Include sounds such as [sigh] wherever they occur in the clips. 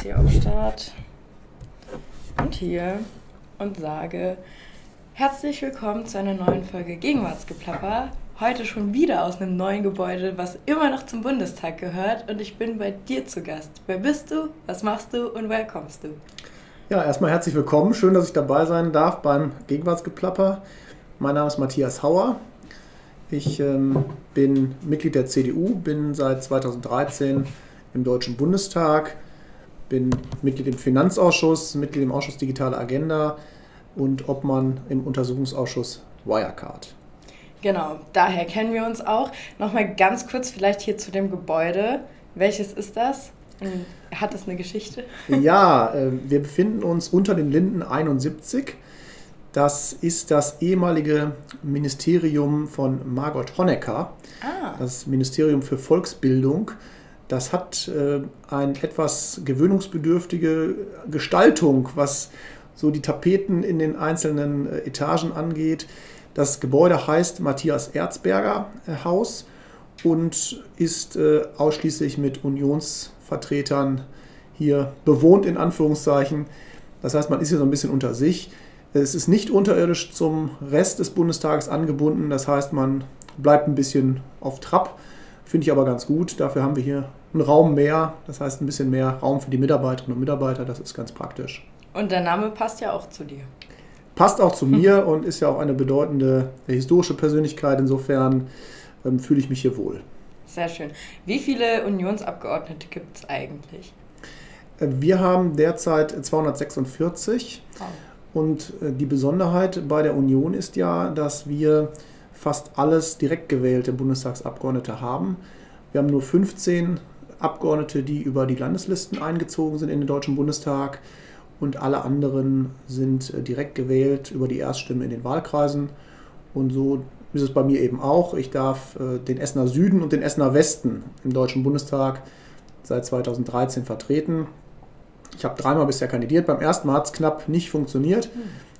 jetzt hier auf Start und hier und sage herzlich willkommen zu einer neuen Folge Gegenwartsgeplapper. Heute schon wieder aus einem neuen Gebäude, was immer noch zum Bundestag gehört und ich bin bei dir zu Gast. Wer bist du, was machst du und woher kommst du? Ja, erstmal herzlich willkommen. Schön, dass ich dabei sein darf beim Gegenwartsgeplapper. Mein Name ist Matthias Hauer. Ich ähm, bin Mitglied der CDU, bin seit 2013 im Deutschen Bundestag, bin Mitglied im Finanzausschuss, Mitglied im Ausschuss Digitale Agenda und Obmann im Untersuchungsausschuss Wirecard. Genau, daher kennen wir uns auch. Nochmal ganz kurz vielleicht hier zu dem Gebäude. Welches ist das? Hat das eine Geschichte? [laughs] Ja, äh, wir befinden uns unter den Linden 71. Das ist das ehemalige Ministerium von Margot Honecker, ah. das Ministerium für Volksbildung. Das hat äh, eine etwas gewöhnungsbedürftige Gestaltung, was so die Tapeten in den einzelnen äh, Etagen angeht. Das Gebäude heißt Matthias Erzberger äh, Haus und ist äh, ausschließlich mit Unionsvertretern hier bewohnt, in Anführungszeichen. Das heißt, man ist hier so ein bisschen unter sich. Es ist nicht unterirdisch zum Rest des Bundestages angebunden. Das heißt, man bleibt ein bisschen auf Trab. Finde ich aber ganz gut. Dafür haben wir hier einen Raum mehr, das heißt ein bisschen mehr Raum für die Mitarbeiterinnen und Mitarbeiter, das ist ganz praktisch. Und der Name passt ja auch zu dir. Passt auch zu mir [laughs] und ist ja auch eine bedeutende historische Persönlichkeit. Insofern ähm, fühle ich mich hier wohl. Sehr schön. Wie viele Unionsabgeordnete gibt es eigentlich? Äh, wir haben derzeit 246. Oh. Und äh, die Besonderheit bei der Union ist ja, dass wir fast alles direkt gewählte Bundestagsabgeordnete haben. Wir haben nur 15 Abgeordnete, die über die Landeslisten eingezogen sind in den Deutschen Bundestag und alle anderen sind äh, direkt gewählt über die Erststimme in den Wahlkreisen. Und so ist es bei mir eben auch. Ich darf äh, den Essener Süden und den Essener Westen im Deutschen Bundestag seit 2013 vertreten. Ich habe dreimal bisher kandidiert. Beim ersten Mal hat es knapp nicht funktioniert.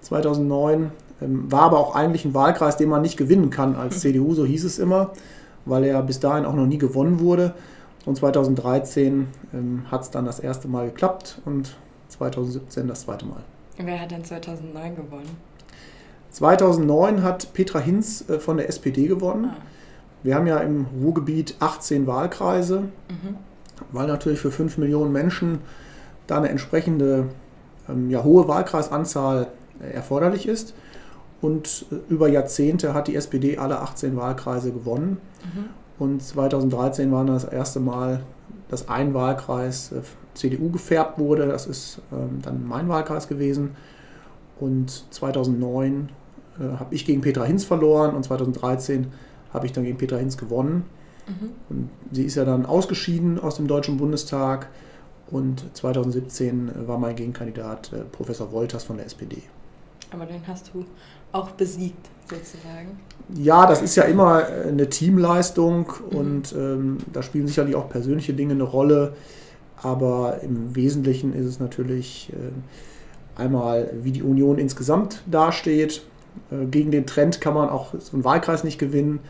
2009 ähm, war aber auch eigentlich ein Wahlkreis, den man nicht gewinnen kann als [laughs] CDU, so hieß es immer, weil er bis dahin auch noch nie gewonnen wurde. Und 2013 ähm, hat es dann das erste Mal geklappt und 2017 das zweite Mal. Wer hat denn 2009 gewonnen? 2009 hat Petra Hinz äh, von der SPD gewonnen. Ah. Wir haben ja im Ruhrgebiet 18 Wahlkreise, mhm. weil natürlich für 5 Millionen Menschen da eine entsprechende ähm, ja, hohe Wahlkreisanzahl äh, erforderlich ist. Und äh, über Jahrzehnte hat die SPD alle 18 Wahlkreise gewonnen. Mhm. Und 2013 war das erste Mal, dass ein Wahlkreis äh, CDU gefärbt wurde. Das ist ähm, dann mein Wahlkreis gewesen. Und 2009 äh, habe ich gegen Petra Hinz verloren und 2013 habe ich dann gegen Petra Hinz gewonnen. Mhm. Und sie ist ja dann ausgeschieden aus dem Deutschen Bundestag. Und 2017 war mein Gegenkandidat äh, Professor Wolters von der SPD. Aber den hast du auch besiegt, sozusagen. Ja, das ist ja immer äh, eine Teamleistung mhm. und ähm, da spielen sicherlich auch persönliche Dinge eine Rolle. Aber im Wesentlichen ist es natürlich äh, einmal, wie die Union insgesamt dasteht. Äh, gegen den Trend kann man auch so einen Wahlkreis nicht gewinnen.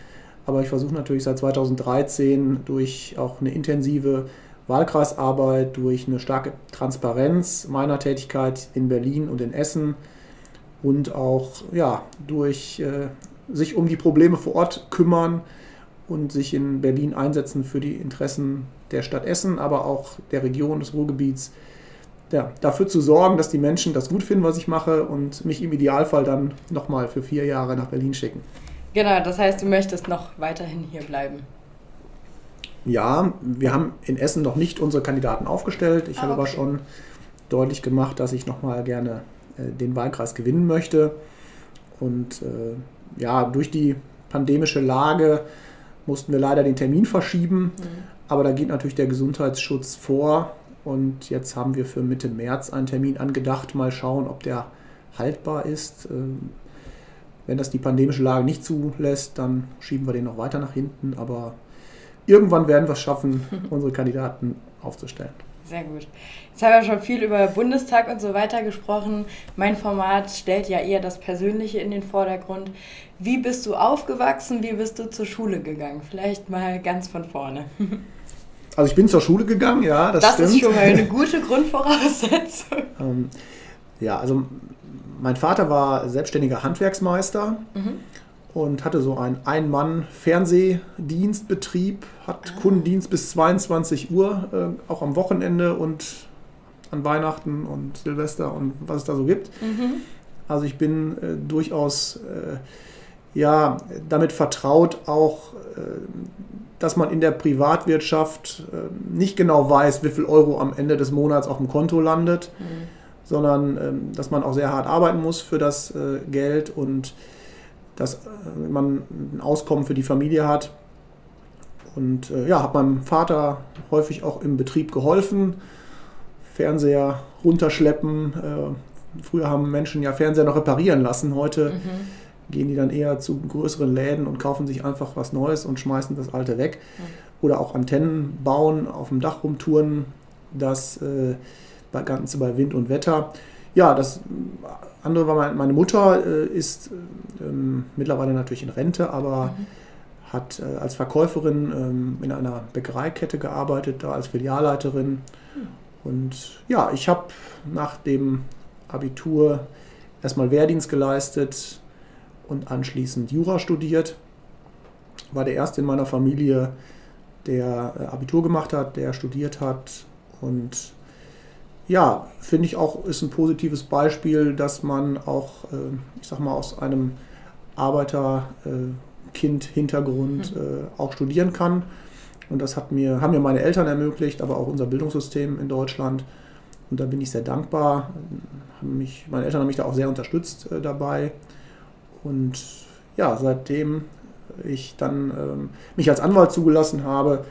Aber ich versuche natürlich seit 2013 durch auch eine intensive Wahlkreisarbeit, durch eine starke Transparenz meiner Tätigkeit in Berlin und in Essen und auch ja, durch äh, sich um die Probleme vor Ort kümmern und sich in Berlin einsetzen für die Interessen der Stadt Essen, aber auch der Region des Ruhrgebiets. Ja, dafür zu sorgen, dass die Menschen das gut finden, was ich mache und mich im Idealfall dann nochmal für vier Jahre nach Berlin schicken. Genau, das heißt, du möchtest noch weiterhin hier bleiben. Ja, wir haben in Essen noch nicht unsere Kandidaten aufgestellt. Ich ah, habe okay. aber schon deutlich gemacht, dass ich nochmal gerne den Wahlkreis gewinnen möchte. Und äh, ja, durch die pandemische Lage mussten wir leider den Termin verschieben. Mhm. Aber da geht natürlich der Gesundheitsschutz vor. Und jetzt haben wir für Mitte März einen Termin angedacht. Mal schauen, ob der haltbar ist. Ähm, wenn das die pandemische Lage nicht zulässt, dann schieben wir den noch weiter nach hinten. Aber irgendwann werden wir es schaffen, [laughs] unsere Kandidaten aufzustellen. Sehr gut. Jetzt haben wir schon viel über Bundestag und so weiter gesprochen. Mein Format stellt ja eher das Persönliche in den Vordergrund. Wie bist du aufgewachsen? Wie bist du zur Schule gegangen? Vielleicht mal ganz von vorne. [laughs] Also ich bin zur Schule gegangen, ja, das, das stimmt. Das ist schon mal eine [laughs] gute Grundvoraussetzung. ähm, ja, also mein Vater war selbstständiger Handwerksmeister mhm. und hatte so einen Ein-Mann-Fernsehdienstbetrieb, hat ah. Kundendienst bis 22 Uhr, äh, auch am Wochenende und an Weihnachten und Silvester und was es da so gibt. Mhm. Also ich bin äh, durchaus äh, ja, damit vertraut, auch äh, dass man in der Privatwirtschaft äh, nicht genau weiß, wie viel Euro am Ende des Monats auf dem Konto landet, mhm. sondern ähm, dass man auch sehr hart arbeiten muss für das äh, Geld und dass äh, man ein Auskommen für die Familie hat. Und ja, habe meinem Vater häufig auch im Betrieb geholfen Fernseher runterschleppen. Äh, früher haben Menschen ja Fernseher noch reparieren lassen. Heute mhm. gehen die dann eher zu größeren Läden und kaufen sich einfach was Neues und schmeißen das alte weg. Mhm. Oder auch Antennen bauen, auf dem Dach rumtouren. Das äh, bei, Ganze bei Wind und Wetter. Ja, das andere war meine Mutter, äh, ist ähm, mittlerweile natürlich in Rente, aber mhm. hat äh, als Verkäuferin ähm, in einer Bäckereikette gearbeitet, da als Filialleiterin und ja, ich habe nach dem Abitur erstmal Wehrdienst geleistet und anschließend Jura studiert. War der erste in meiner Familie, der äh, Abitur gemacht hat, der studiert hat. Und ja, finde ich auch, ist ein positives Beispiel, dass man auch, äh, ich sag mal, aus einem Arbeiterkind-Hintergrund äh, auch studieren kann. Und das hat mir, haben mir meine Eltern ermöglicht, aber auch unser Bildungssystem in Deutschland. Und da bin ich sehr dankbar. Mich, meine Eltern haben mich da auch sehr unterstützt äh, dabei. Und ja, seitdem ich dann ähm, mich als Anwalt zugelassen habe,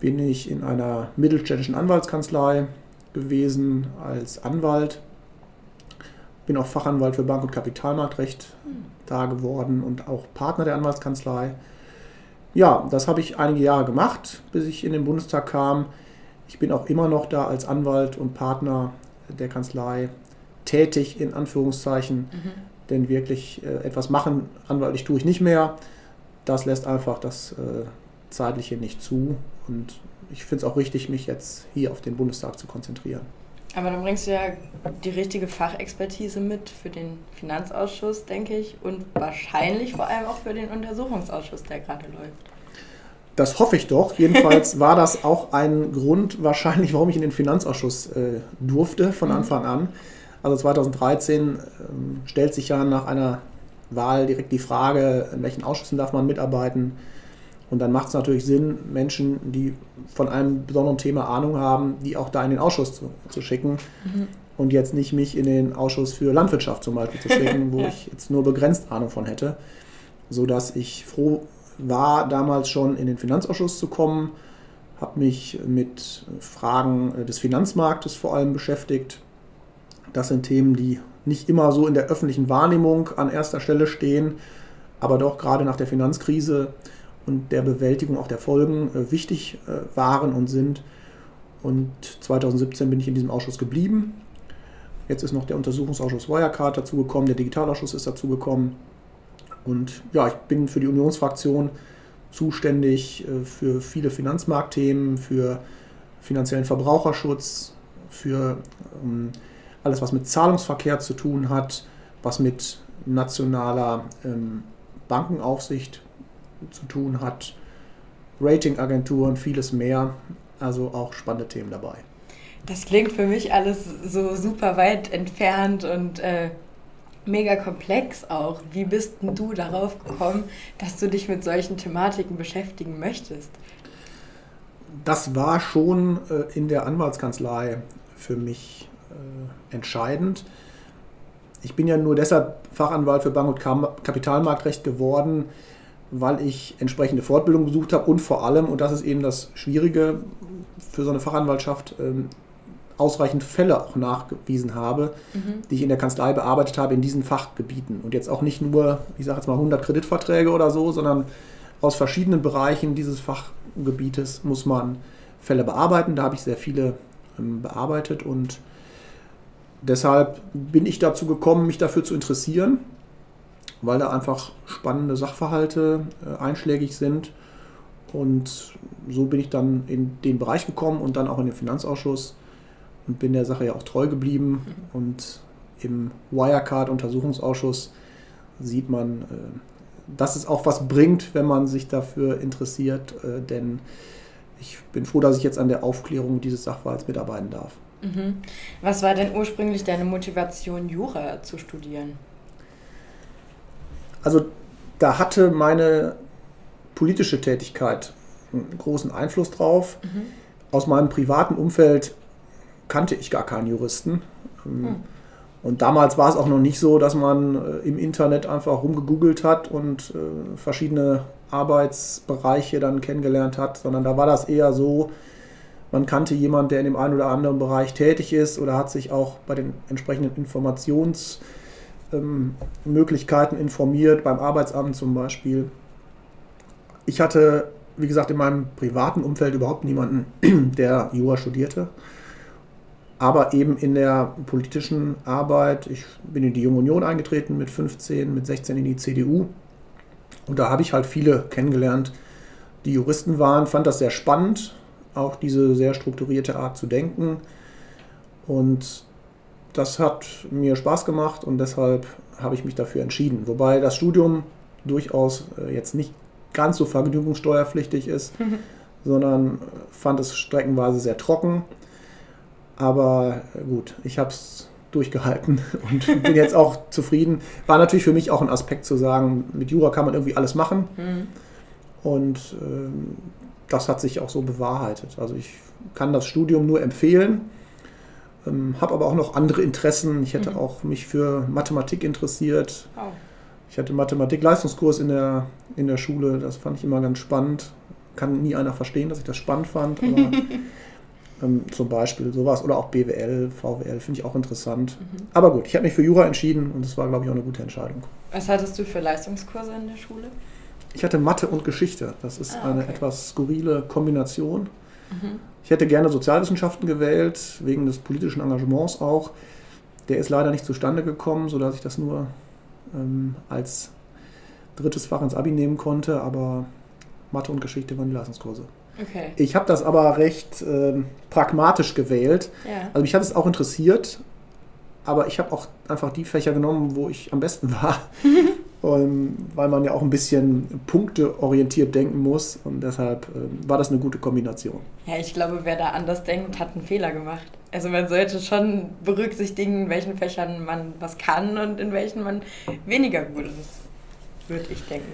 bin ich in einer mittelständischen Anwaltskanzlei gewesen als Anwalt. Bin auch Fachanwalt für Bank- und Kapitalmarktrecht mhm. da geworden und auch Partner der Anwaltskanzlei ja, das habe ich einige Jahre gemacht, bis ich in den Bundestag kam. Ich bin auch immer noch da als Anwalt und Partner der Kanzlei tätig, in Anführungszeichen. Mhm. Denn wirklich äh, etwas machen, anwaltlich tue ich nicht mehr. Das lässt einfach das äh, Zeitliche nicht zu. Und ich finde es auch richtig, mich jetzt hier auf den Bundestag zu konzentrieren. Aber dann bringst du ja die richtige Fachexpertise mit für den Finanzausschuss, denke ich, und wahrscheinlich vor allem auch für den Untersuchungsausschuss, der gerade läuft. Das hoffe ich doch. Jedenfalls war das auch ein Grund wahrscheinlich, warum ich in den Finanzausschuss äh, durfte von mhm. Anfang an. Also 2013 äh, stellt sich ja nach einer Wahl direkt die Frage, in welchen Ausschüssen darf man mitarbeiten. Und dann macht es natürlich Sinn, Menschen, die von einem besonderen Thema Ahnung haben, die auch da in den Ausschuss zu, zu schicken. Mhm. Und jetzt nicht mich in den Ausschuss für Landwirtschaft zum Beispiel zu schicken, wo [laughs] ja. ich jetzt nur begrenzt Ahnung von hätte. Sodass ich froh war, damals schon in den Finanzausschuss zu kommen, habe mich mit Fragen äh, des Finanzmarktes vor allem beschäftigt. Das sind Themen, die nicht immer so in der öffentlichen Wahrnehmung an erster Stelle stehen, aber doch gerade nach der Finanzkrise und der Bewältigung auch der Folgen äh, wichtig äh, waren und sind. Und 2017 bin ich in diesem Ausschuss geblieben. Jetzt ist noch der Untersuchungsausschuss Wirecard dazugekommen, der Digitalausschuss ist dazugekommen. Und ja, ich bin für die Unionsfraktion zuständig äh, für viele Finanzmarktthemen, für finanziellen Verbraucherschutz, für ähm, alles, was mit Zahlungsverkehr zu tun hat, was mit nationaler ähm, Bankenaufsicht zu tun hat, Ratingagenturen, vieles mehr. Also auch spannende Themen dabei. Das klingt für mich alles so super weit entfernt und äh, mega komplex auch. Wie bist denn du darauf gekommen, dass du dich mit solchen Thematiken beschäftigen möchtest? Das war schon äh, in der Anwaltskanzlei für mich äh, entscheidend. Ich bin ja nur deshalb Fachanwalt für Bank- und Kapitalmarktrecht geworden, weil ich entsprechende Fortbildung besucht habe und vor allem, und das ist eben das Schwierige für so eine Fachanwaltschaft, ähm, ausreichend Fälle auch nachgewiesen habe, mhm. die ich in der Kanzlei bearbeitet habe in diesen Fachgebieten. Und jetzt auch nicht nur, ich sage jetzt mal 100 Kreditverträge oder so, sondern aus verschiedenen Bereichen dieses Fachgebietes muss man Fälle bearbeiten. Da habe ich sehr viele ähm, bearbeitet und deshalb bin ich dazu gekommen, mich dafür zu interessieren weil da einfach spannende Sachverhalte äh, einschlägig sind. Und so bin ich dann in den Bereich gekommen und dann auch in den Finanzausschuss und bin der Sache ja auch treu geblieben. Und im Wirecard-Untersuchungsausschuss sieht man, äh, dass es auch was bringt, wenn man sich dafür interessiert, äh, denn ich bin froh, dass ich jetzt an der Aufklärung dieses Sachverhalts mitarbeiten darf. Mhm. Was war denn ursprünglich deine Motivation, Jura zu studieren? Also da hatte meine politische Tätigkeit einen großen Einfluss drauf. Mhm. Aus meinem privaten Umfeld kannte ich gar keinen Juristen. Mhm. Und damals war es auch noch nicht so, dass man äh, im Internet einfach rumgegoogelt hat und äh, verschiedene Arbeitsbereiche dann kennengelernt hat, sondern da war das eher so, man kannte jemanden, der in dem einen oder anderen Bereich tätig ist oder hat sich auch bei den entsprechenden Informationsmöglichkeiten ähm, informiert, beim Arbeitsamt zum Beispiel. Ich hatte, wie gesagt, in meinem privaten Umfeld überhaupt niemanden, [clears throat] der Jura studierte. Aber eben in der politischen Arbeit, ich bin in die Junge Union eingetreten mit 15, mit 16 in die CDU. Und da habe ich halt viele kennengelernt, die Juristen waren, fand das sehr spannend, auch diese sehr strukturierte Art zu denken. Und das hat mir Spaß gemacht und deshalb habe ich mich dafür entschieden. Wobei das Studium durchaus äh, jetzt nicht ganz so vergnügungssteuerpflichtig ist, mhm. sondern fand es streckenweise sehr trocken. Aber äh, gut, ich habe es durchgehalten [laughs] und bin jetzt auch zufrieden. War natürlich für mich auch ein Aspekt zu sagen, mit Jura kann man irgendwie alles machen. Mhm. Und ähm, das hat sich auch so bewahrheitet. Also ich kann das Studium nur empfehlen, ähm, habe aber auch noch andere Interessen. Ich hätte mhm. auch mich für Mathematik interessiert. Oh. Ich hatte Mathematik-Leistungskurs in der, in der Schule, das fand ich immer ganz spannend. Kann nie einer verstehen, dass ich das spannend fand, aber [laughs] ähm, zum Beispiel sowas. Oder auch BWL, VWL, finde ich auch interessant. Mhm. Aber gut, ich habe mich für Jura entschieden und das war, glaube ich, auch eine gute Entscheidung. Was hattest du für Leistungskurse in der Schule? Ich hatte Mathe und Geschichte. Das ist ah, okay. eine etwas skurrile Kombination. Mhm. Ich hätte gerne Sozialwissenschaften gewählt, wegen des politischen Engagements auch. Der ist leider nicht zustande gekommen, sodass ich das nur ähm, als drittes Fach ins Abi nehmen konnte, aber Mathe und Geschichte waren die Leistungskurse. Okay. Ich habe das aber recht äh, pragmatisch gewählt. Ja. Also mich hat es auch interessiert, aber ich habe auch einfach die Fächer genommen, wo ich am besten war. [laughs] um, weil man ja auch ein bisschen punkteorientiert denken muss und deshalb äh, war das eine gute Kombination. Ja, ich glaube, wer da anders denkt, hat einen Fehler gemacht. Also man sollte schon berücksichtigen, in welchen Fächern man was kann und in welchen man weniger gut ist, würde ich denken.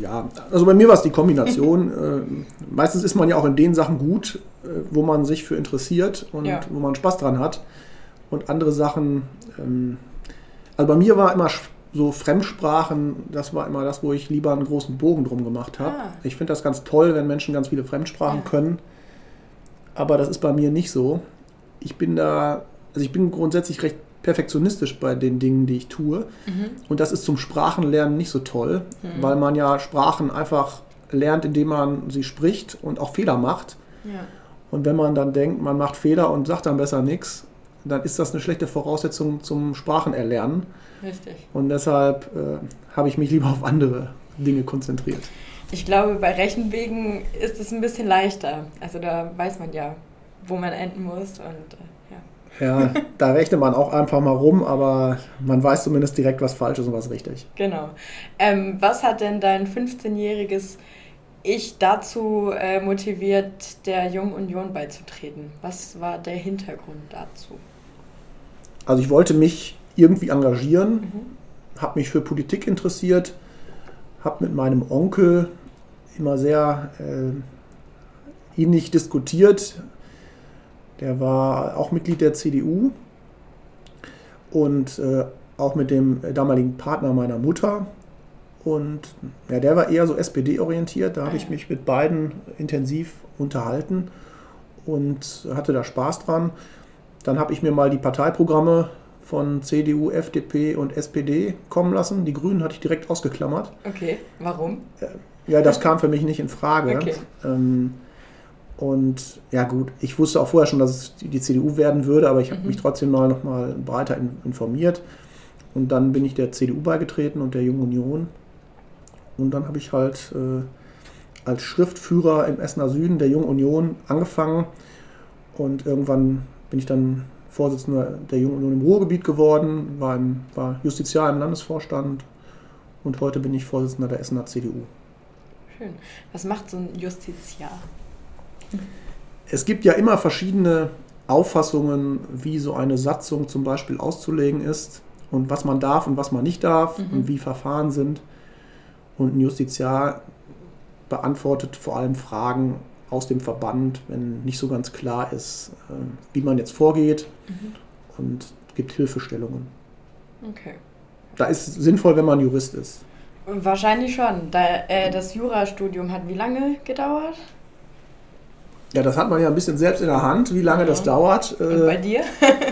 Ja, also bei mir war es die Kombination. [laughs] äh, meistens ist man ja auch in den Sachen gut, äh, wo man sich für interessiert und ja. wo man Spaß dran hat. Und andere Sachen, ähm, also bei mir war immer so Fremdsprachen, das war immer das, wo ich lieber einen großen Bogen drum gemacht habe. Ah. Ich finde das ganz toll, wenn Menschen ganz viele Fremdsprachen ja. können. Aber das ist bei mir nicht so. Ich bin da, also ich bin grundsätzlich recht perfektionistisch bei den Dingen, die ich tue. Mhm. Und das ist zum Sprachenlernen nicht so toll, mhm. weil man ja Sprachen einfach lernt, indem man sie spricht und auch Fehler macht. Ja. Und wenn man dann denkt, man macht Fehler und sagt dann besser nichts, dann ist das eine schlechte Voraussetzung zum Sprachenerlernen. Richtig. Und deshalb äh, habe ich mich lieber auf andere Dinge konzentriert. Ich glaube, bei Rechenwegen ist es ein bisschen leichter. Also da weiß man ja, wo man enden muss und äh, ja. Ja, [laughs] da rechnet man auch einfach mal rum, aber man weiß zumindest direkt, was falsch ist und was richtig. Genau. Ähm, was hat denn dein 15-jähriges Ich dazu äh, motiviert, der Jungen Union beizutreten? Was war der Hintergrund dazu? Also ich wollte mich irgendwie engagieren, mhm. habe mich für Politik interessiert, habe mit meinem Onkel immer sehr äh, ähnlich diskutiert. Der war auch Mitglied der CDU und äh, auch mit dem damaligen Partner meiner Mutter. Und ja, der war eher so SPD-orientiert. Da habe ich mich mit beiden intensiv unterhalten und hatte da Spaß dran. Dann habe ich mir mal die Parteiprogramme von CDU, FDP und SPD kommen lassen. Die Grünen hatte ich direkt ausgeklammert. Okay, warum? Äh, ja, das kam für mich nicht in Frage. Okay. Ähm, und ja gut, ich wusste auch vorher schon, dass es die CDU werden würde, aber ich habe mhm. mich trotzdem mal noch mal breiter informiert. Und dann bin ich der CDU beigetreten und der Jungen Union. Und dann habe ich halt äh, als Schriftführer im Essener Süden der Jungen Union angefangen und irgendwann bin ich dann Vorsitzender der Jungen Union im Ruhrgebiet geworden, war, im, war Justiziar im Landesvorstand und heute bin ich Vorsitzender der Essener CDU. Schön. Was macht so ein Justiziar? Es gibt ja immer verschiedene Auffassungen, wie so eine Satzung zum Beispiel auszulegen ist und was man darf und was man nicht darf mhm. und wie Verfahren sind. Und ein Justiziar beantwortet vor allem Fragen aus dem Verband, wenn nicht so ganz klar ist, äh, wie man jetzt vorgeht mhm. und gibt Hilfestellungen. Okay. Da ist es sinnvoll, wenn man Jurist ist. Wahrscheinlich schon. Da, äh, das Jurastudium hat wie lange gedauert? Ja, das hat man ja ein bisschen selbst in der Hand, wie lange ja. das dauert. Und bei dir?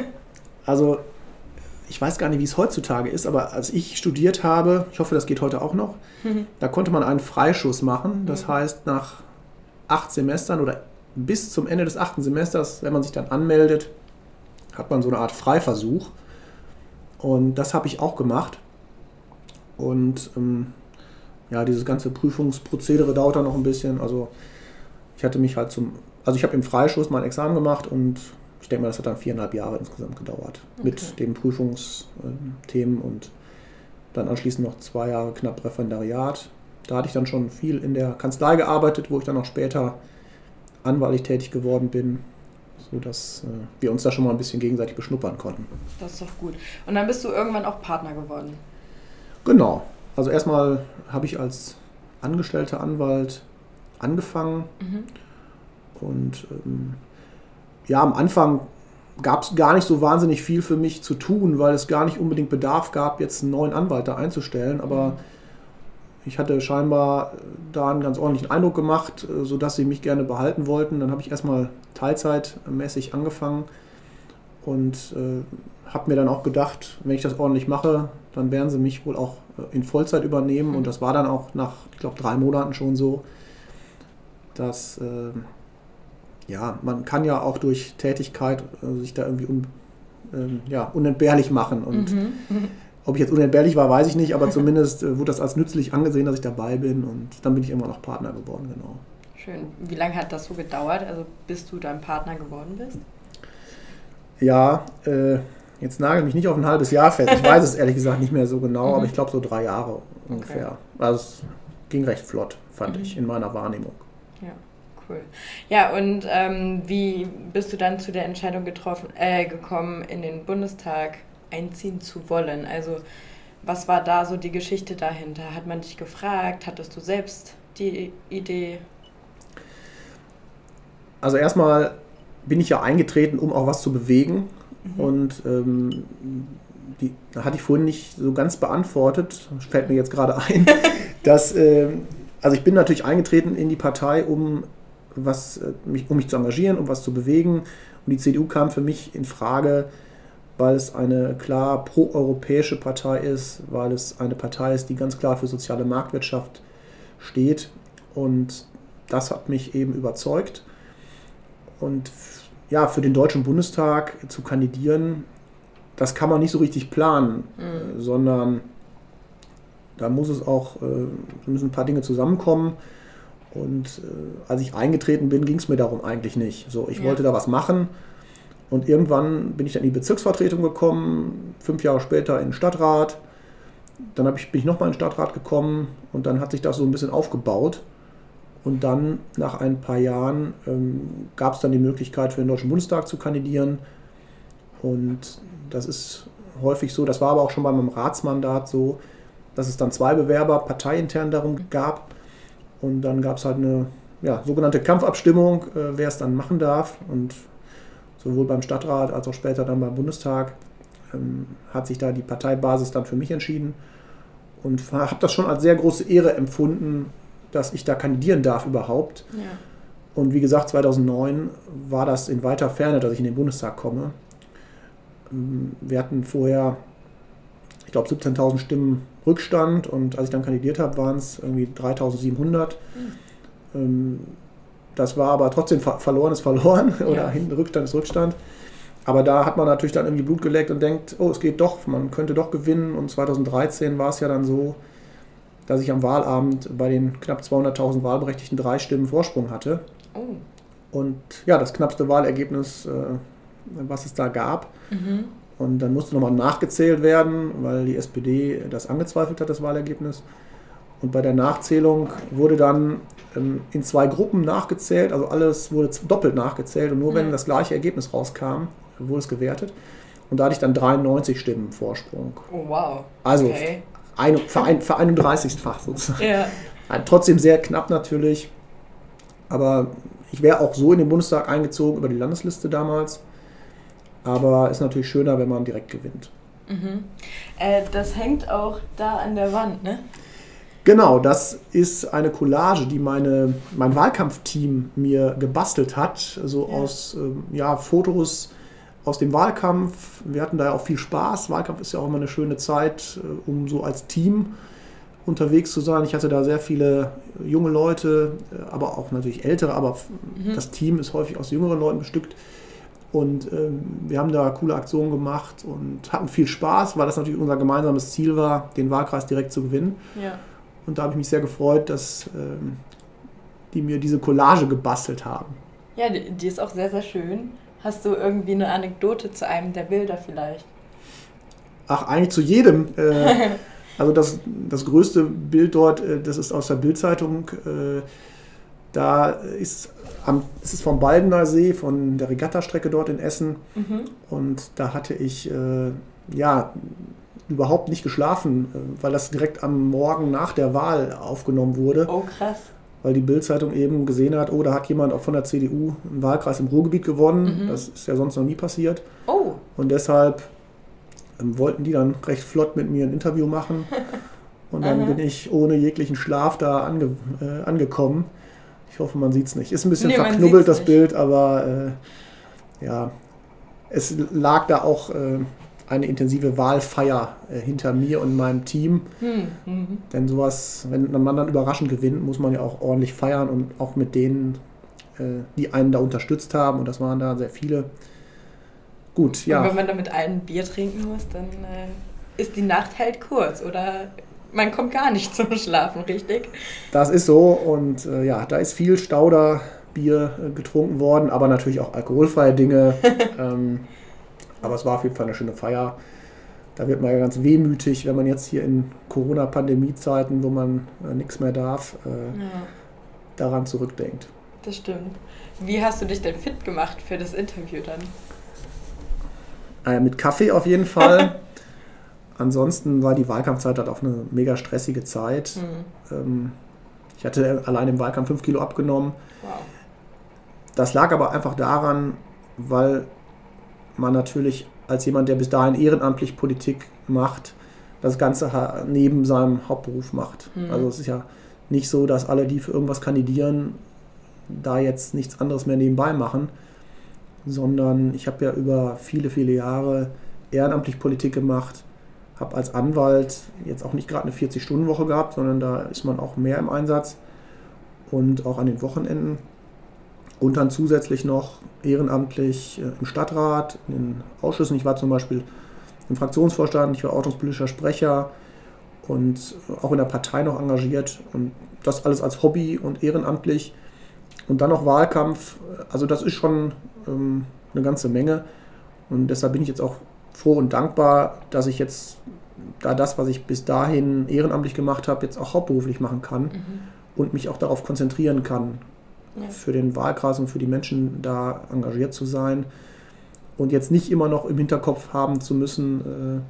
[laughs] also, ich weiß gar nicht, wie es heutzutage ist, aber als ich studiert habe, ich hoffe, das geht heute auch noch, mhm. da konnte man einen Freischuss machen. Das mhm. heißt, nach acht Semestern oder bis zum Ende des achten Semesters, wenn man sich dann anmeldet, hat man so eine Art Freiversuch. Und das habe ich auch gemacht. Und ähm, ja, dieses ganze Prüfungsprozedere dauert dann noch ein bisschen. Also ich hatte mich halt zum, also ich habe im Freischuss mein Examen gemacht und ich denke mal, das hat dann viereinhalb Jahre insgesamt gedauert. Okay. Mit den Prüfungsthemen und dann anschließend noch zwei Jahre knapp Referendariat da hatte ich dann schon viel in der Kanzlei gearbeitet, wo ich dann auch später anwaltlich tätig geworden bin, sodass äh, wir uns da schon mal ein bisschen gegenseitig beschnuppern konnten. Das ist doch gut. Und dann bist du irgendwann auch Partner geworden. Genau. Also erstmal habe ich als angestellter Anwalt angefangen mhm. und ähm, ja, am Anfang gab es gar nicht so wahnsinnig viel für mich zu tun, weil es gar nicht unbedingt Bedarf gab, jetzt einen neuen Anwalt da einzustellen. Aber mhm ich hatte scheinbar da einen ganz ordentlichen Eindruck gemacht, äh, sodass sie mich gerne behalten wollten. Dann habe ich erstmal teilzeitmäßig angefangen und äh, habe mir dann auch gedacht, wenn ich das ordentlich mache, dann werden sie mich wohl auch äh, in Vollzeit übernehmen. Und das war dann auch nach, ich glaube, drei Monaten schon so, dass äh, ja, man kann ja auch durch Tätigkeit äh, sich da irgendwie un, ähm, ja, unentbehrlich machen. Und mhm. Ob ich jetzt unentbehrlich war, weiß ich nicht, aber zumindest äh, wurde das als nützlich angesehen, dass ich dabei bin und dann bin ich immer noch Partner geworden, genau. Schön. Wie lange hat das so gedauert, also bis du dein Partner geworden bist? Ja, äh, jetzt nagel mich nicht auf ein halbes Jahr fest. Ich weiß es [laughs] ehrlich gesagt nicht mehr so genau, mhm. aber ich glaube so drei Jahre ungefähr. Okay. Also es ging recht flott, fand mhm. ich, in meiner Wahrnehmung. Ja, cool. Ja, und ähm, wie bist du dann zu der Entscheidung getroffen, äh, gekommen, in den Bundestag einziehen zu wollen? Also was war da so die Geschichte dahinter? Hat man dich gefragt? Hattest du selbst die Idee? Also erstmal bin ich ja eingetreten, um auch was zu bewegen. Mhm. Und ähm, die hatte ich vorhin nicht so ganz beantwortet, fällt mir jetzt gerade ein, [laughs] dass, äh, also ich bin natürlich eingetreten in die Partei, um was, äh, mich, um mich zu engagieren, um was zu bewegen. Und die CDU kam für mich in Frage, weil es eine klar proeuropäische Partei ist, weil es eine Partei ist, die ganz klar für soziale Marktwirtschaft steht. Und das hat mich eben überzeugt. Und ja, für den Deutschen Bundestag zu kandidieren, das kann man nicht so richtig planen, mhm. Sondern da muss es auch, äh, müssen ein paar Dinge zusammenkommen. Und äh, als ich eingetreten bin, ging es mir darum eigentlich nicht. So, ich ja. wollte da was machen und irgendwann bin ich dann in die Bezirksvertretung gekommen, fünf Jahre später in den Stadtrat. Dann ich, bin ich nochmal in den Stadtrat gekommen und dann hat sich das so ein bisschen aufgebaut. Und dann nach ein paar Jahren ähm, gab es dann die Möglichkeit für den Deutschen Bundestag zu kandidieren. Und das ist häufig so, das war aber auch schon bei meinem Ratsmandat so, dass es dann zwei Bewerber parteiintern darum gab. Und dann gab es halt eine ja, sogenannte Kampfabstimmung, äh, wer es dann machen darf. Und sowohl beim Stadtrat als auch später dann beim Bundestag, ähm, hat sich da die Parteibasis dann für mich entschieden und [laughs] habe das schon als sehr große Ehre empfunden, dass ich da kandidieren darf überhaupt. Ja. Und wie gesagt, 2009 war das in weiter Ferne, dass ich in den Bundestag komme. Ähm, wir hatten vorher, ich glaube, 17.000 Stimmen Rückstand und als ich dann kandidiert habe, waren es irgendwie 3.700. Mhm. Das war aber trotzdem verloren ist verloren [laughs] oder ja. hinten Rückstand ist Rückstand. Aber da hat man natürlich dann irgendwie Blut geleckt und denkt, oh, es geht doch, man könnte doch gewinnen. Und 2013 war es ja dann so, dass ich am Wahlabend bei den knapp 200.000 Wahlberechtigten drei Stimmen Vorsprung hatte. Oh. Und ja, das knappste Wahlergebnis, äh, was es da gab. Mhm. Und dann musste nochmal nachgezählt werden, weil die SPD das angezweifelt hat, das Wahlergebnis. Und bei der Nachzählung wurde dann in zwei Gruppen nachgezählt, also alles wurde doppelt nachgezählt und nur wenn das gleiche Ergebnis rauskam, wurde es gewertet. Und da hatte ich dann 93 Stimmen Vorsprung. Oh, wow. Also okay. ein, für, ein, für 31-fach sozusagen. Ja. Trotzdem sehr knapp natürlich. Aber ich wäre auch so in den Bundestag eingezogen über die Landesliste damals. Aber ist natürlich schöner, wenn man direkt gewinnt. Mhm. Äh, das hängt auch da an der Wand, ne? Genau, das ist eine Collage, die meine, mein Wahlkampfteam mir gebastelt hat. So ja. aus ähm, ja, Fotos aus dem Wahlkampf. Wir hatten da ja auch viel Spaß. Wahlkampf ist ja auch immer eine schöne Zeit, äh, um so als Team unterwegs zu sein. Ich hatte da sehr viele junge Leute, äh, aber auch natürlich ältere, aber mhm. das Team ist häufig aus jüngeren Leuten bestückt. Und ähm, wir haben da coole Aktionen gemacht und hatten viel Spaß, weil das natürlich unser gemeinsames Ziel war, den Wahlkreis direkt zu gewinnen. Ja. Und da habe ich mich sehr gefreut, dass ähm, die mir diese Collage gebastelt haben. Ja, die, die ist auch sehr, sehr schön. Hast du irgendwie eine Anekdote zu einem der Bilder vielleicht? Ach, eigentlich zu jedem. Äh, [laughs] also das, das größte Bild dort, äh, das ist aus der Bildzeitung. Äh, da ist am, es ist vom Baldener See, von der Regattastrecke dort in Essen. Mhm. Und da hatte ich äh, ja überhaupt nicht geschlafen, äh, weil das direkt am Morgen nach der Wahl aufgenommen wurde. Oh, krass. Weil die Bildzeitung eben gesehen hat, oh, da hat jemand auch von der CDU einen Wahlkreis im Ruhrgebiet gewonnen. Mhm. Das ist ja sonst noch nie passiert. Oh. Und deshalb ähm, wollten die dann recht flott mit mir ein Interview machen. [laughs] Und dann bin ich ohne jeglichen Schlaf da ange, äh, angekommen. Ich hoffe, man sieht es nicht. Ist ein bisschen nee, verknubbelt, das nicht. Bild, aber äh, ja, es lag da auch äh, eine intensive Wahlfeier äh, hinter mir und meinem Team. Hm, mhm. Denn sowas, wenn man dann überraschend gewinnt, muss man ja auch ordentlich feiern und auch mit denen, äh, die einen da unterstützt haben. Und das waren da sehr viele. Gut, ja. Und wenn man da mit allen Bier trinken muss, dann äh, ist die Nacht halt kurz oder man kommt gar nicht [laughs] zum Schlafen, richtig? Das ist so und äh, ja, da ist viel Stauderbier äh, getrunken worden, aber natürlich auch alkoholfreie Dinge. [laughs] ähm, aber es war auf jeden Fall eine schöne Feier. Da wird man ja ganz wehmütig, wenn man jetzt hier in Corona-Pandemie-Zeiten, wo man äh, nichts mehr darf, äh, ja. daran zurückdenkt. Das stimmt. Wie hast du dich denn fit gemacht für das Interview dann? Äh, mit Kaffee auf jeden Fall. [laughs] Ansonsten war die Wahlkampfzeit halt auch eine mega stressige Zeit. Mhm. Ähm, ich hatte allein im Wahlkampf 5 Kilo abgenommen. Wow. Das lag aber einfach daran, weil man natürlich als jemand, der bis dahin ehrenamtlich Politik macht, das Ganze neben seinem Hauptberuf macht. Mhm. Also es ist ja nicht so, dass alle, die für irgendwas kandidieren, da jetzt nichts anderes mehr nebenbei machen, sondern ich habe ja über viele, viele Jahre ehrenamtlich Politik gemacht habe als Anwalt jetzt auch nicht gerade eine 40-Stunden-Woche gehabt, sondern da ist man auch mehr im Einsatz und auch an den Wochenenden. Und dann zusätzlich noch ehrenamtlich äh, im Stadtrat, in den Ausschüssen. Ich war zum Beispiel im Fraktionsvorstand, ich war ordnungspolitischer Sprecher und auch in der Partei noch engagiert. Und das alles als Hobby und ehrenamtlich. Und dann noch Wahlkampf. Also das ist schon ähm, eine ganze Menge. Und deshalb bin ich jetzt auch froh und dankbar, dass ich jetzt da das, was ich bis dahin ehrenamtlich gemacht habe, jetzt auch hauptberuflich machen kann mhm. und mich auch darauf konzentrieren kann, ja. für den Wahlkreis und für die Menschen da engagiert zu sein und jetzt nicht immer noch im Hinterkopf haben zu müssen, äh,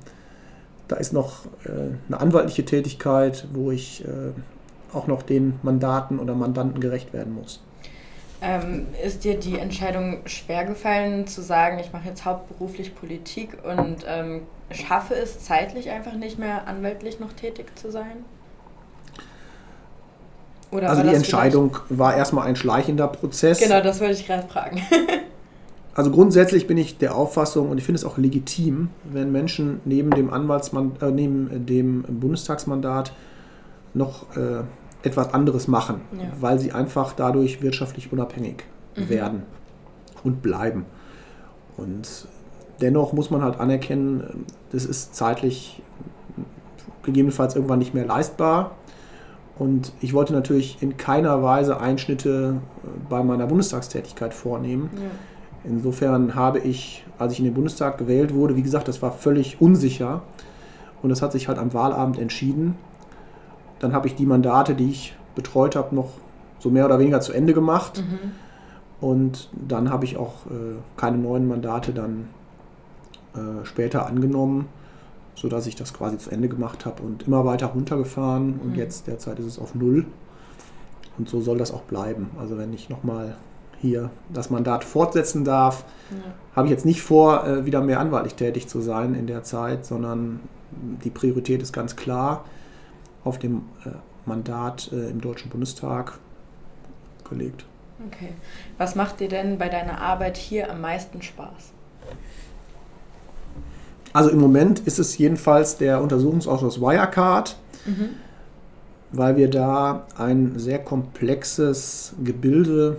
da ist noch äh, eine anwaltliche Tätigkeit, wo ich äh, auch noch den Mandaten oder Mandanten gerecht werden muss. Ähm, ist dir die Entscheidung schwer gefallen, zu sagen, ich mache jetzt hauptberuflich Politik und ähm, schaffe es zeitlich einfach nicht mehr, anwaltlich noch tätig zu sein? Oder also die Entscheidung vielleicht? war erstmal ein schleichender Prozess. Genau, das wollte ich gerade fragen. [laughs] also grundsätzlich bin ich der Auffassung und ich finde es auch legitim, wenn Menschen neben dem Anwaltsmandat, äh, neben dem Bundestagsmandat noch äh, etwas anderes machen, ja. weil sie einfach dadurch wirtschaftlich unabhängig mhm. werden und bleiben. Und dennoch muss man halt anerkennen, das ist zeitlich gegebenenfalls irgendwann nicht mehr leistbar. Und ich wollte natürlich in keiner Weise Einschnitte äh, bei meiner Bundestagstätigkeit vornehmen. Ja. Insofern habe ich, als ich in den Bundestag gewählt wurde, wie gesagt, das war völlig unsicher. Und das hat sich halt am Wahlabend entschieden. Dann habe ich die Mandate, die ich betreut habe, noch so mehr oder weniger zu Ende gemacht. Mhm. Und dann habe ich auch äh, keine neuen Mandate dann äh, später angenommen, sodass ich das quasi zu Ende gemacht habe und immer weiter runtergefahren. Mhm. Und jetzt derzeit ist es auf Null. Und so soll das auch bleiben. Also wenn ich nochmal hier das Mandat fortsetzen darf, ja. habe ich jetzt nicht vor, äh, wieder mehr anwaltlich tätig zu sein in der Zeit, sondern die Priorität ist ganz klar auf dem äh, Mandat äh, im Deutschen Bundestag gelegt. Okay. Was macht dir denn bei deiner Arbeit hier am meisten Spaß? Also im Moment ist es jedenfalls der Untersuchungsausschuss Wirecard, mhm. weil wir da ein sehr komplexes Gebilde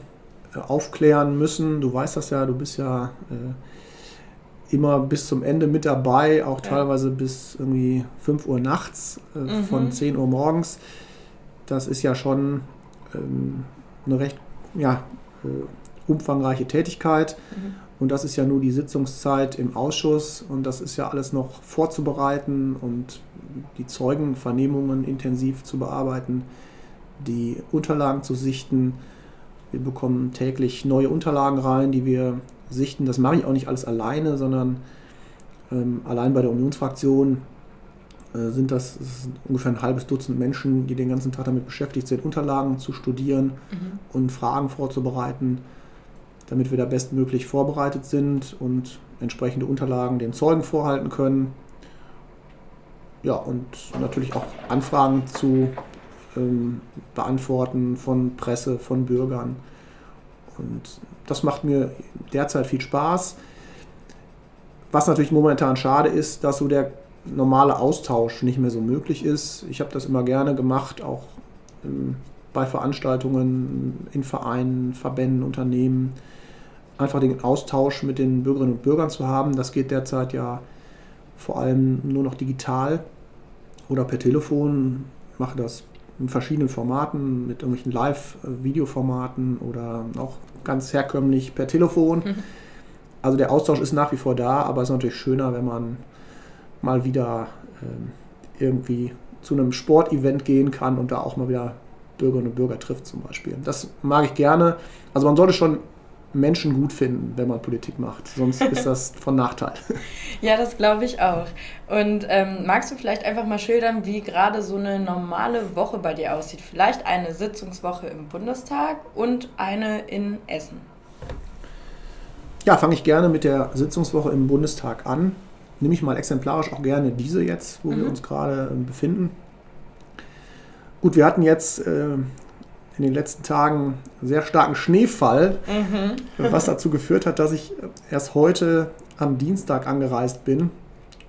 äh, aufklären müssen. Du weißt das ja, du bist ja äh, immer bis zum Ende mit dabei, auch ja. teilweise bis irgendwie 5 Uhr nachts, äh, mhm. von 10 Uhr morgens. Das ist ja schon ähm, eine recht ja, äh, umfangreiche Tätigkeit. Mhm. Und das ist ja nur die Sitzungszeit im Ausschuss und das ist ja alles noch vorzubereiten und die Zeugenvernehmungen intensiv zu bearbeiten, die Unterlagen zu sichten. Wir bekommen täglich neue Unterlagen rein, die wir sichten. Das mache ich auch nicht alles alleine, sondern ähm, allein bei der Unionsfraktion äh, sind das, das sind ungefähr ein halbes Dutzend Menschen, die den ganzen Tag damit beschäftigt sind, Unterlagen zu studieren mhm. und Fragen vorzubereiten, damit wir da bestmöglich vorbereitet sind und entsprechende Unterlagen den Zeugen vorhalten können. Ja, und natürlich auch Anfragen zu ähm, beantworten von Presse, von Bürgern. Und das macht mir derzeit viel Spaß. Was natürlich momentan schade ist, dass so der normale Austausch nicht mehr so möglich ist. Ich habe das immer gerne gemacht, auch ähm, bei Veranstaltungen, in Vereinen, Verbänden, Unternehmen, einfach den Austausch mit den Bürgerinnen und Bürgern zu haben. Das geht derzeit ja vor allem nur noch digital oder per Telefon. Ich mache das in verschiedenen Formaten, mit irgendwelchen Live-Videoformaten oder auch ganz herkömmlich per Telefon. Mhm. Also der Austausch ist nach wie vor da, aber es ist natürlich schöner, wenn man mal wieder ähm, irgendwie zu einem Sportevent gehen kann und da auch mal wieder Bürgerinnen und Bürger trifft zum Beispiel. Das mag ich gerne. Also man sollte schon Menschen gut finden, wenn man Politik macht. Sonst [laughs] ist das von Nachteil. Ja, das glaube ich auch. Und ähm, magst du vielleicht einfach mal schildern, wie gerade so eine normale Woche bei dir aussieht? Vielleicht eine Sitzungswoche im Bundestag und eine in Essen. Ja, fange ich gerne mit der Sitzungswoche im Bundestag an nehme ich mal exemplarisch auch gerne diese jetzt, wo mhm. wir uns gerade äh, befinden. Gut, wir hatten jetzt äh, in den letzten Tagen sehr starken Schneefall, mhm. was dazu geführt hat, dass ich erst heute am Dienstag angereist bin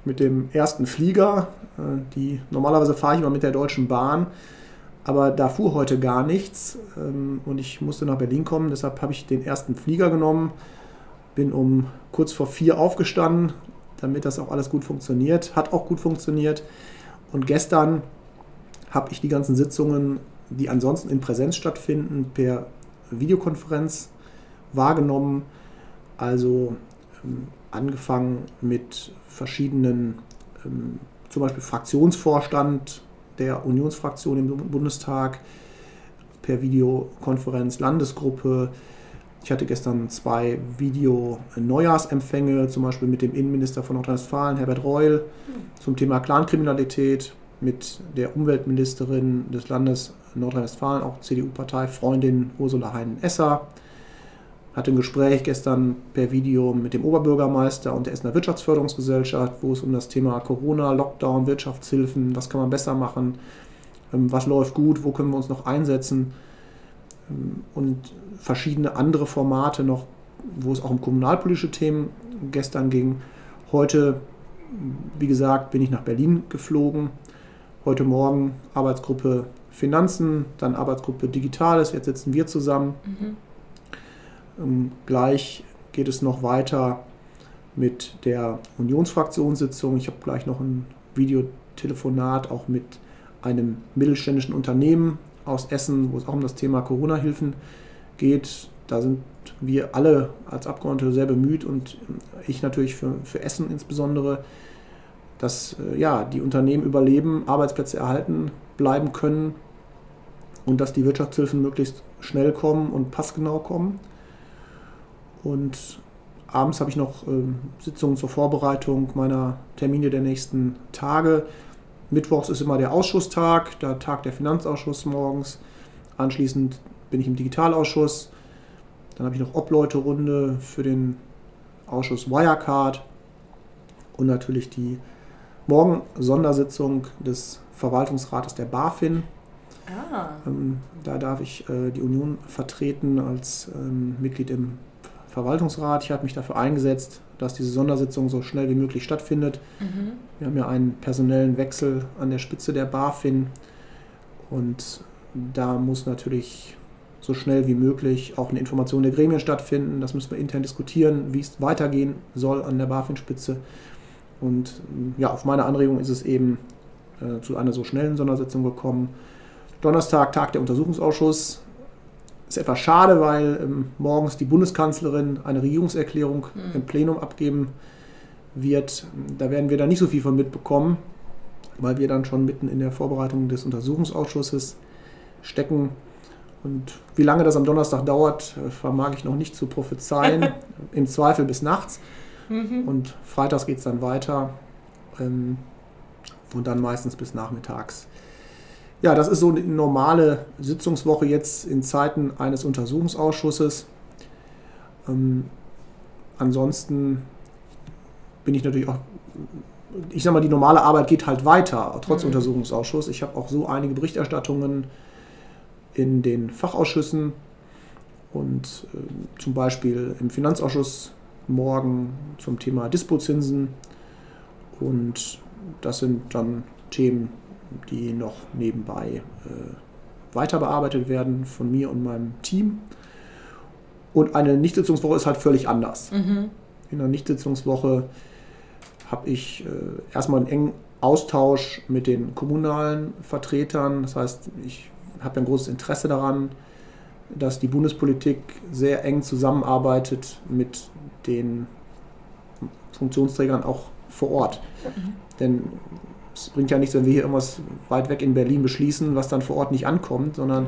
mit dem ersten Flieger. Äh, die, normalerweise fahre ich immer mit der Deutschen Bahn, aber da fuhr heute gar nichts ähm, und ich musste nach Berlin kommen. Deshalb habe ich den ersten Flieger genommen, bin um kurz vor vier aufgestanden, damit das auch alles gut funktioniert. Hat auch gut funktioniert. Und gestern habe ich die ganzen Sitzungen, die ansonsten in Präsenz stattfinden, per Videokonferenz wahrgenommen. Also ähm, angefangen mit verschiedenen, ähm, zum Beispiel Fraktionsvorstand der Unionsfraktion im Bundestag, per Videokonferenz Landesgruppe, ich hatte gestern zwei Video-Neujahrsempfänge, zum Beispiel mit dem Innenminister von Nordrhein-Westfalen, Herbert Reul, zum Thema Clankriminalität, mit der Umweltministerin des Landes Nordrhein-Westfalen, auch CDU-Partei, Freundin Ursula Heinen-Esser. Hatte ein Gespräch gestern per Video mit dem Oberbürgermeister und der Essener Wirtschaftsförderungsgesellschaft, wo es um das Thema Corona, Lockdown, Wirtschaftshilfen, was kann man besser machen, ähm, was läuft gut, wo können wir uns noch einsetzen ähm, und verschiedene andere Formate noch, wo es auch um kommunalpolitische Themen gestern ging. Heute, wie gesagt, bin ich nach Berlin geflogen. Heute Morgen Arbeitsgruppe Finanzen, dann Arbeitsgruppe Digitales. Jetzt sitzen wir zusammen. Mhm. Ähm, gleich geht es noch weiter mit der Unionsfraktionssitzung. Ich habe gleich noch ein Videotelefonat auch mit einem mittelständischen Unternehmen aus Essen, wo es auch um das Thema Corona-Hilfen geht. Da sind wir alle als Abgeordnete sehr bemüht und ich natürlich für, für Essen insbesondere, dass äh, ja, die Unternehmen überleben, Arbeitsplätze erhalten bleiben können und dass die Wirtschaftshilfen möglichst schnell kommen und passgenau kommen. Und abends habe ich noch äh, Sitzungen zur Vorbereitung meiner Termine der nächsten Tage. Mittwochs ist immer der Ausschusstag, da tagt der Finanzausschuss morgens. Anschließend bin ich im Digitalausschuss. Dann habe ich noch Obleute-Runde für den Ausschuss Wirecard und natürlich die morgen Sondersitzung des Verwaltungsrates der BaFin. Ah. Ähm, da darf ich äh, die Union vertreten als ähm, Mitglied im Verwaltungsrat. Ich habe mich dafür eingesetzt, dass diese Sondersitzung so schnell wie möglich stattfindet. Mhm. Wir haben ja einen personellen Wechsel an der Spitze der BaFin und da muss natürlich so schnell wie möglich auch eine Information der Gremien stattfinden. Das müssen wir intern diskutieren, wie es weitergehen soll an der BaFin-Spitze. Und ja, auf meine Anregung ist es eben äh, zu einer so schnellen Sondersitzung gekommen. Donnerstag, Tag der Untersuchungsausschuss. Ist etwas schade, weil ähm, morgens die Bundeskanzlerin eine Regierungserklärung mhm. im Plenum abgeben wird. Da werden wir da nicht so viel von mitbekommen, weil wir dann schon mitten in der Vorbereitung des Untersuchungsausschusses stecken. Und wie lange das am Donnerstag dauert, äh, vermag ich noch nicht zu prophezeien. [laughs] Im Zweifel bis nachts. Mhm. Und freitags geht es dann weiter. Ähm, und dann meistens bis nachmittags. Ja, das ist so eine normale Sitzungswoche jetzt in Zeiten eines Untersuchungsausschusses. Ähm, ansonsten bin ich natürlich auch, ich sag mal, die normale Arbeit geht halt weiter, trotz mhm. Untersuchungsausschuss. Ich habe auch so einige Berichterstattungen in den Fachausschüssen und äh, zum Beispiel im Finanzausschuss morgen zum Thema Dispozinsen und das sind dann Themen, die noch nebenbei äh, weiter bearbeitet werden von mir und meinem Team. Und eine Nichtsitzungswoche ist halt völlig anders. Mhm. In einer Nichtsitzungswoche habe ich äh, erstmal einen engen Austausch mit den kommunalen Vertretern. Das heißt, ich habe ein großes Interesse daran, dass die Bundespolitik sehr eng zusammenarbeitet mit den Funktionsträgern auch vor Ort. Mhm. Denn es bringt ja nichts, wenn wir hier irgendwas weit weg in Berlin beschließen, was dann vor Ort nicht ankommt, sondern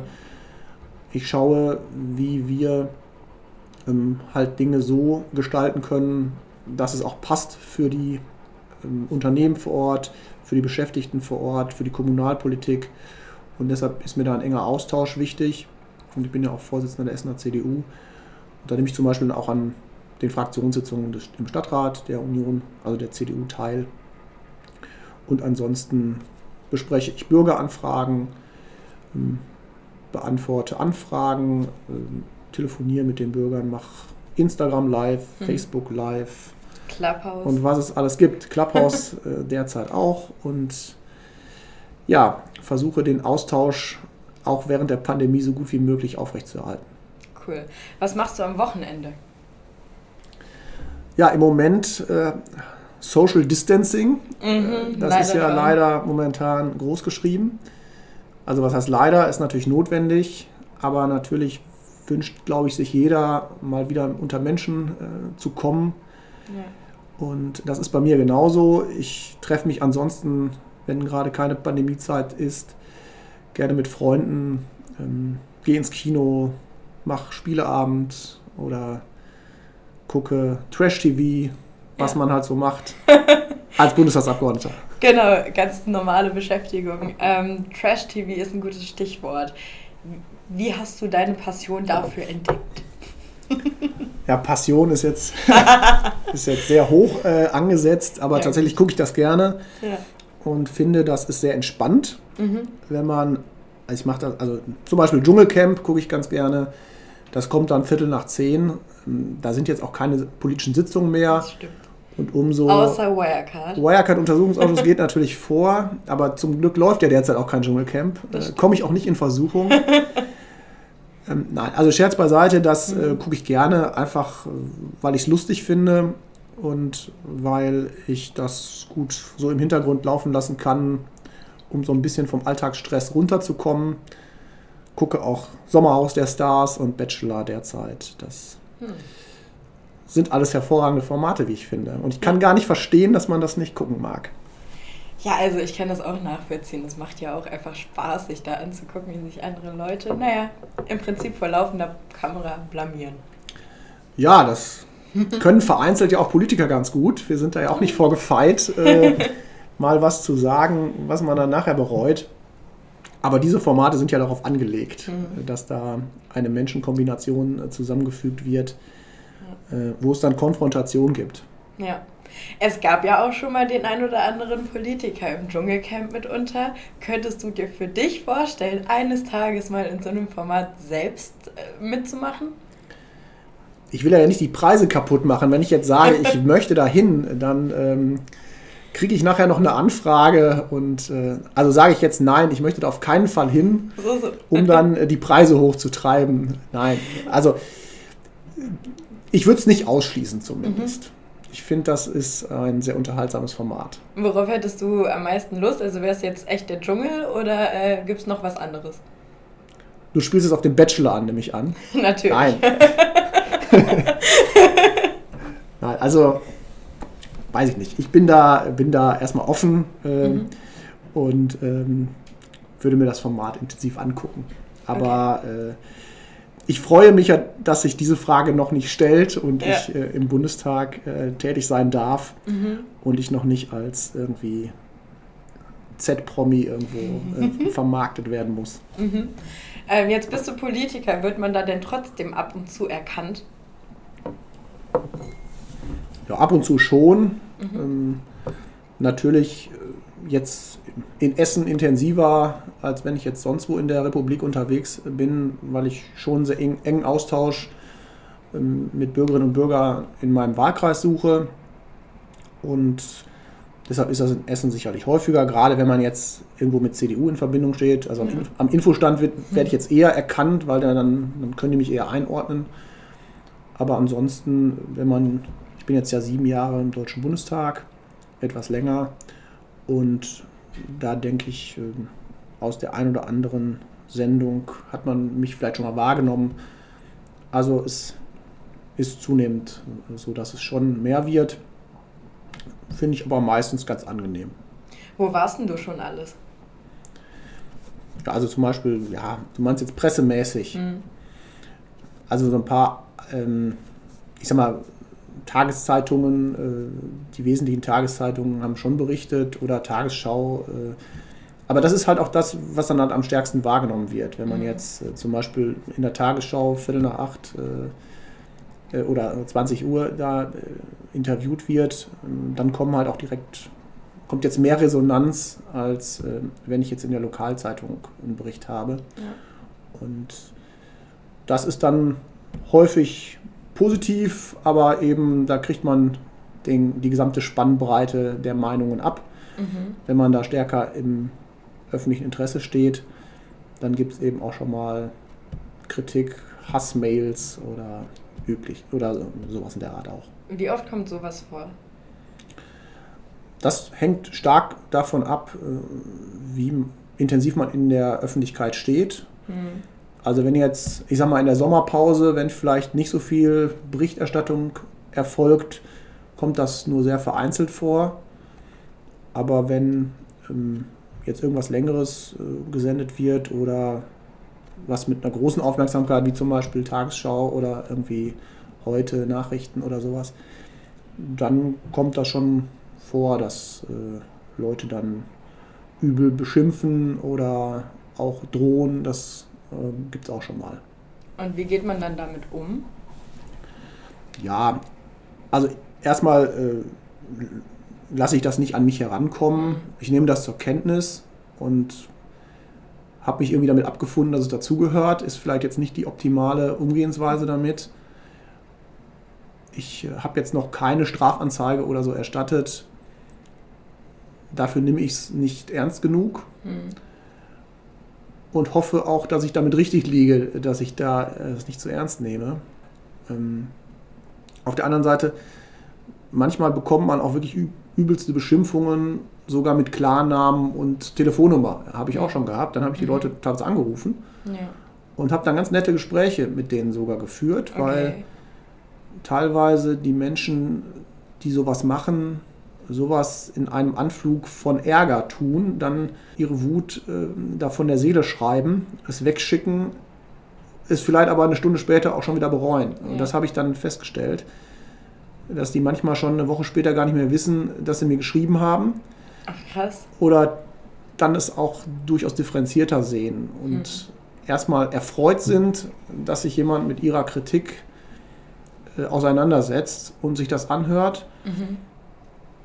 ich schaue, wie wir ähm, halt Dinge so gestalten können, dass es auch passt für die ähm, Unternehmen vor Ort, für die Beschäftigten vor Ort, für die Kommunalpolitik. Und deshalb ist mir da ein enger Austausch wichtig. Und ich bin ja auch Vorsitzender der Essener CDU. Und da nehme ich zum Beispiel auch an den Fraktionssitzungen des, im Stadtrat der Union, also der CDU, teil. Und ansonsten bespreche ich Bürgeranfragen, ähm, beantworte Anfragen, ähm, telefoniere mit den Bürgern, mache Instagram live, mhm. Facebook live. Clubhouse. Und was es alles gibt. Clubhouse [laughs] äh, derzeit auch. Und ja, versuche den Austausch auch während der Pandemie so gut wie möglich aufrechtzuerhalten. Cool. Was machst du am Wochenende? Ja, im Moment äh, Social Distancing. Mhm, das ist ja schon. leider momentan groß geschrieben. Also was heißt leider, ist natürlich notwendig, aber natürlich wünscht, glaube ich, sich jeder mal wieder unter Menschen äh, zu kommen. Ja. Und das ist bei mir genauso. Ich treffe mich ansonsten, wenn gerade keine Pandemiezeit ist, gerne mit Freunden, ähm, gehe ins Kino, mache Spieleabend oder gucke Trash-TV, was ja. man halt so macht [laughs] als Bundestagsabgeordneter. Genau, ganz normale Beschäftigung. Ähm, Trash-TV ist ein gutes Stichwort. Wie hast du deine Passion dafür entdeckt? [laughs] Ja, Passion ist jetzt, [laughs] ist jetzt sehr hoch äh, angesetzt, aber ja, tatsächlich gucke ich das gerne ja. und finde, das ist sehr entspannt, mhm. wenn man, ich mache das, also zum Beispiel Dschungelcamp gucke ich ganz gerne. Das kommt dann Viertel nach zehn. Da sind jetzt auch keine politischen Sitzungen mehr. Das stimmt. Und umso. Außer Wirecard. Wirecard-Untersuchungsausschuss geht [laughs] natürlich vor, aber zum Glück läuft ja derzeit auch kein Dschungelcamp. Äh, Komme ich auch nicht in Versuchung. [laughs] ähm, nein, also Scherz beiseite, das äh, mhm. gucke ich gerne, einfach weil ich es lustig finde und weil ich das gut so im Hintergrund laufen lassen kann um so ein bisschen vom Alltagsstress runterzukommen. Gucke auch Sommerhaus der Stars und Bachelor derzeit. Das hm. sind alles hervorragende Formate, wie ich finde. Und ich kann gar nicht verstehen, dass man das nicht gucken mag. Ja, also ich kann das auch nachvollziehen. Es macht ja auch einfach Spaß, sich da anzugucken, wie sich andere Leute, naja, im Prinzip vor laufender Kamera blamieren. Ja, das können vereinzelt ja auch Politiker ganz gut. Wir sind da ja auch nicht [laughs] vorgefeit, äh, [laughs] mal was zu sagen, was man dann nachher bereut. Aber diese Formate sind ja darauf angelegt, mhm. dass da eine Menschenkombination äh, zusammengefügt wird, äh, wo es dann Konfrontation gibt. Ja. Es gab ja auch schon mal den ein oder anderen Politiker im Dschungelcamp mitunter. Könntest du dir für dich vorstellen, eines Tages mal in so einem Format selbst äh, mitzumachen? Ich will ja nicht die Preise kaputt machen. Wenn ich jetzt sage, ich [laughs] möchte da hin, dann ähm, kriege ich nachher noch eine Anfrage und äh, also sage ich jetzt nein, ich möchte da auf keinen Fall hin, so, so. um dann äh, die Preise hochzutreiben. Nein, also ich würde es nicht ausschließen zumindest. Mhm ich finde, das ist ein sehr unterhaltsames Format. Worauf hättest du am meisten Lust? Also wäre es jetzt echt der Dschungel oder äh, gibt es noch was anderes? Du spielst es auf den Bachelor an, nehme ich an. [laughs] Natürlich. Nein. [laughs] [laughs] Nein, also weiß ich nicht. Ich bin da, bin da erstmal offen ähm, mhm. und ähm, würde mir das Format intensiv angucken. Aber okay. äh, ich freue mich, dass sich diese Frage noch nicht stellt und ja. ich äh, im Bundestag äh, tätig sein darf mhm. und ich noch nicht als irgendwie Z-Promi irgendwo äh, [laughs] vermarktet werden muss. Mhm. Ähm, jetzt bist du Politiker, wird man da denn trotzdem ab und zu erkannt? Ja, ab und zu schon. Mhm. Ähm, natürlich äh, jetzt in Essen intensiver, als wenn ich jetzt sonst wo in der Republik unterwegs bin, weil ich schon sehr eng, engen Austausch ähm, mit Bürgerinnen und Bürgern in meinem Wahlkreis suche. Und deshalb ist das in Essen sicherlich häufiger, gerade wenn man jetzt irgendwo mit CDU in Verbindung steht. Also am, am Infostand wird, werde ich jetzt eher erkannt, weil dann, dann können die mich eher einordnen. Aber ansonsten, wenn man, ich bin jetzt ja sieben Jahre im Deutschen Bundestag, etwas länger, und da denke ich, ähm, aus der einen oder anderen Sendung hat man mich vielleicht schon mal wahrgenommen. Also es ist zunehmend so, dass es schon mehr wird. Finde ich aber meistens ganz angenehm. Wo warst denn du schon alles? Ja, also zum Beispiel, ja, du meinst jetzt pressemäßig. Mhm. Also so ein paar, ähm, ich sag mal, Tageszeitungen, äh, die wesentlichen Tageszeitungen haben schon berichtet oder Tagesschau. Äh, aber das ist halt auch das, was dann halt am stärksten wahrgenommen wird. Wenn man mhm. jetzt äh, zum Beispiel in der Tagesschau Viertel nach acht oder 20 Uhr da interviewt wird, dann kommen halt auch direkt, kommt jetzt mehr Resonanz, als wenn ich jetzt in der Lokalzeitung einen Bericht habe. Ja. Und das ist dann häufig positiv, aber eben da kriegt man den, die gesamte Spannbreite der Meinungen ab. Mhm. Wenn man da stärker im öffentlichen Interesse steht, dann gibt es eben auch schon mal Kritik, Hassmails oder üblich oder sowas in der Art auch. Wie oft kommt sowas vor? Das hängt stark davon ab, äh, wie intensiv man in der Öffentlichkeit steht. Mhm. Also wenn jetzt, ich sag mal, in der Sommerpause, wenn vielleicht nicht so viel Berichterstattung erfolgt, kommt das nur sehr vereinzelt vor. Aber wenn ähm, jetzt irgendwas Längeres äh, gesendet wird oder was mit einer großen Aufmerksamkeit, wie zum Beispiel Tagesschau oder irgendwie heute Nachrichten oder sowas, dann kommt das schon vor, dass äh, Leute dann übel beschimpfen oder auch drohen. Das äh, Gibt es auch schon mal. Und wie geht man dann damit um? Ja, also erstmal äh, lasse ich das nicht an mich herankommen. Ich nehme das zur Kenntnis und habe mich irgendwie damit abgefunden, dass es dazugehört. Ist vielleicht jetzt nicht die optimale Umgehensweise damit. Ich äh, habe jetzt noch keine Strafanzeige oder so erstattet. Dafür nehme ich es nicht ernst genug. Hm und hoffe auch, dass ich damit richtig liege, dass ich da es äh, nicht zu ernst nehme. Ähm, auf der anderen Seite, manchmal bekommt man auch wirklich übelste Beschimpfungen, sogar mit Klarnamen und Telefonnummer. Habe ich auch schon gehabt. Dann habe ich die mhm. Leute teilweise angerufen ja. und habe dann ganz nette Gespräche mit denen sogar geführt, okay. weil teilweise die Menschen, die sowas machen, sowas in einem Anflug von Ärger tun, dann ihre Wut äh, da von der Seele schreiben, es wegschicken, es vielleicht aber eine Stunde später auch schon wieder bereuen. Ja. Und das habe ich dann festgestellt, dass die manchmal schon eine Woche später gar nicht mehr wissen, dass sie mir geschrieben haben. Ach, krass. Oder dann es auch durchaus differenzierter sehen und mhm. erstmal erfreut sind, dass sich jemand mit ihrer Kritik äh, auseinandersetzt und sich das anhört. Mhm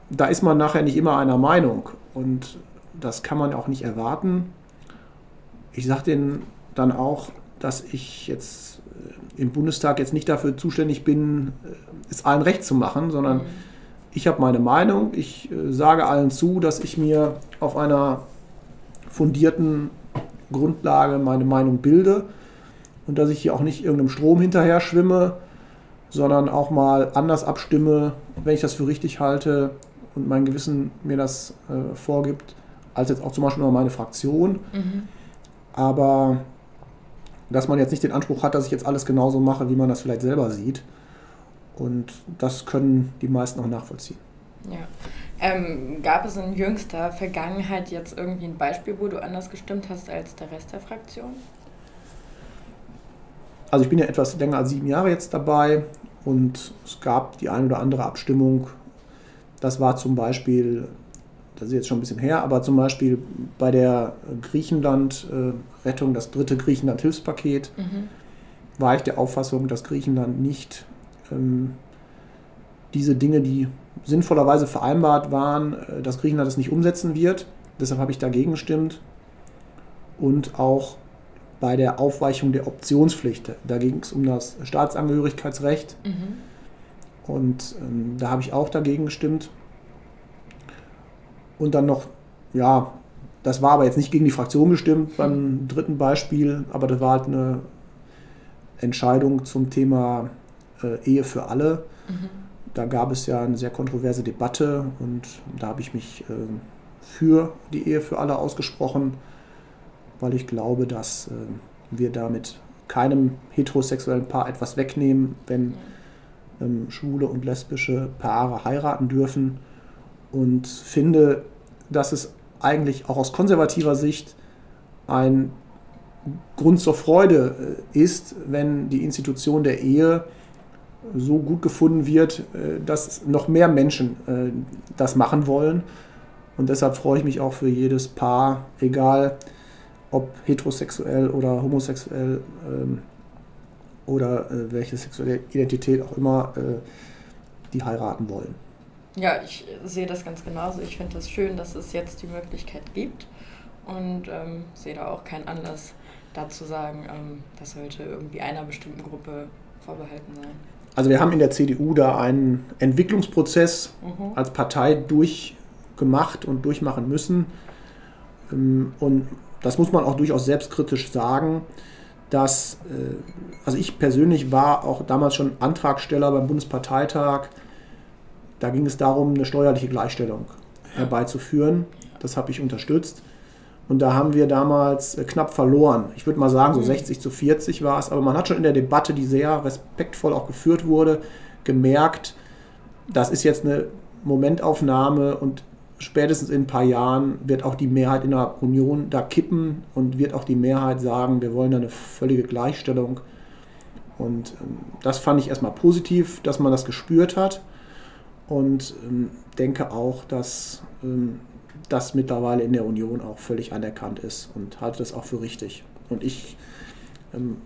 da ist man nachher nicht immer einer Meinung und das kann man auch nicht erwarten. Ich sage denen dann auch, dass ich jetzt äh, im Bundestag jetzt nicht dafür zuständig bin, äh, es allen recht zu machen, sondern mhm. ich habe meine Meinung. Ich äh, sage allen zu, dass ich mir auf einer fundierten Grundlage meine Meinung bilde und dass ich hier auch nicht irgendeinem Strom hinterher schwimme, sondern auch mal anders abstimme, wenn ich das für richtig halte, und mein Gewissen mir das äh, vorgibt, als jetzt auch zum Beispiel noch meine Fraktion. Mhm. Aber dass man jetzt nicht den Anspruch hat, dass ich jetzt alles genauso mache, wie man das vielleicht selber sieht. Und das können die meisten auch nachvollziehen. Ja. Ähm, gab es in jüngster Vergangenheit jetzt irgendwie ein Beispiel, wo du anders gestimmt hast als der Rest der Fraktion? Also ich bin ja etwas länger als sieben Jahre jetzt dabei und es gab die ein oder andere Abstimmung, das war zum Beispiel, das ist jetzt schon ein bisschen her, aber zum Beispiel bei der Griechenland-Rettung, das dritte Griechenland-Hilfspaket, mhm. war ich der Auffassung, dass Griechenland nicht ähm, diese Dinge, die sinnvollerweise vereinbart waren, äh, dass Griechenland das nicht umsetzen wird. Deshalb habe ich dagegen gestimmt. Und auch bei der Aufweichung der Optionspflicht. Da ging es um das Staatsangehörigkeitsrecht. Mhm. Und ähm, da habe ich auch dagegen gestimmt. Und dann noch, ja, das war aber jetzt nicht gegen die Fraktion gestimmt beim dritten Beispiel, aber das war halt eine Entscheidung zum Thema äh, Ehe für alle. Mhm. Da gab es ja eine sehr kontroverse Debatte und da habe ich mich äh, für die Ehe für alle ausgesprochen, weil ich glaube, dass äh, wir damit keinem heterosexuellen Paar etwas wegnehmen, wenn ähm, schwule und lesbische Paare heiraten dürfen und finde, dass es eigentlich auch aus konservativer Sicht ein Grund zur Freude äh, ist, wenn die Institution der Ehe so gut gefunden wird, äh, dass noch mehr Menschen äh, das machen wollen. Und deshalb freue ich mich auch für jedes Paar, egal ob heterosexuell oder homosexuell, ähm, oder äh, welche sexuelle Identität auch immer äh, die heiraten wollen. Ja, ich sehe das ganz genauso. Ich finde das schön, dass es jetzt die Möglichkeit gibt und ähm, sehe da auch keinen Anlass dazu sagen, ähm, das sollte irgendwie einer bestimmten Gruppe vorbehalten sein. Also wir haben in der CDU da einen Entwicklungsprozess mhm. als Partei durchgemacht und durchmachen müssen. Ähm, und das muss man auch durchaus selbstkritisch sagen dass, äh, also ich persönlich war auch damals schon Antragsteller beim Bundesparteitag. Da ging es darum, eine steuerliche Gleichstellung herbeizuführen. Das habe ich unterstützt. Und da haben wir damals äh, knapp verloren. Ich würde mal sagen, so 60 mhm. zu 40 war es. Aber man hat schon in der Debatte, die sehr respektvoll auch geführt wurde, gemerkt, das ist jetzt eine Momentaufnahme und spätestens in ein paar Jahren wird auch die Mehrheit in der Union da kippen und wird auch die Mehrheit sagen, wir wollen da eine völlige Gleichstellung. Und ähm, das fand ich erstmal positiv, dass man das gespürt hat und ähm, denke auch, dass ähm, das mittlerweile in der Union auch völlig anerkannt ist und halte das auch für richtig. Und ich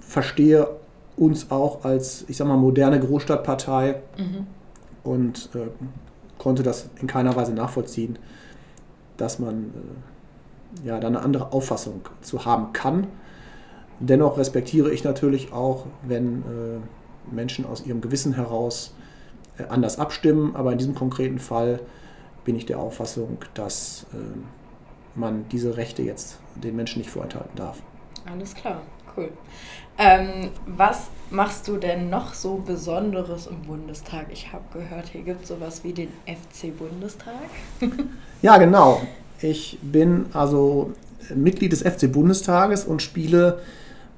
verstehe uns auch als, ich sag mal, moderne Großstadtpartei mhm. und konnte das in keiner Weise nachvollziehen, dass man äh, ja da eine andere Auffassung zu haben kann. Dennoch respektiere ich natürlich auch, wenn äh, Menschen aus ihrem Gewissen heraus äh, anders abstimmen, aber in diesem konkreten Fall bin ich der Auffassung, dass äh, man diese Rechte jetzt den Menschen nicht vorenthalten darf. Alles klar, Cool. Ähm, was machst du denn noch so Besonderes im Bundestag? Ich habe gehört, hier gibt es sowas wie den FC Bundestag. [laughs] ja, genau. Ich bin also Mitglied des FC Bundestages und spiele,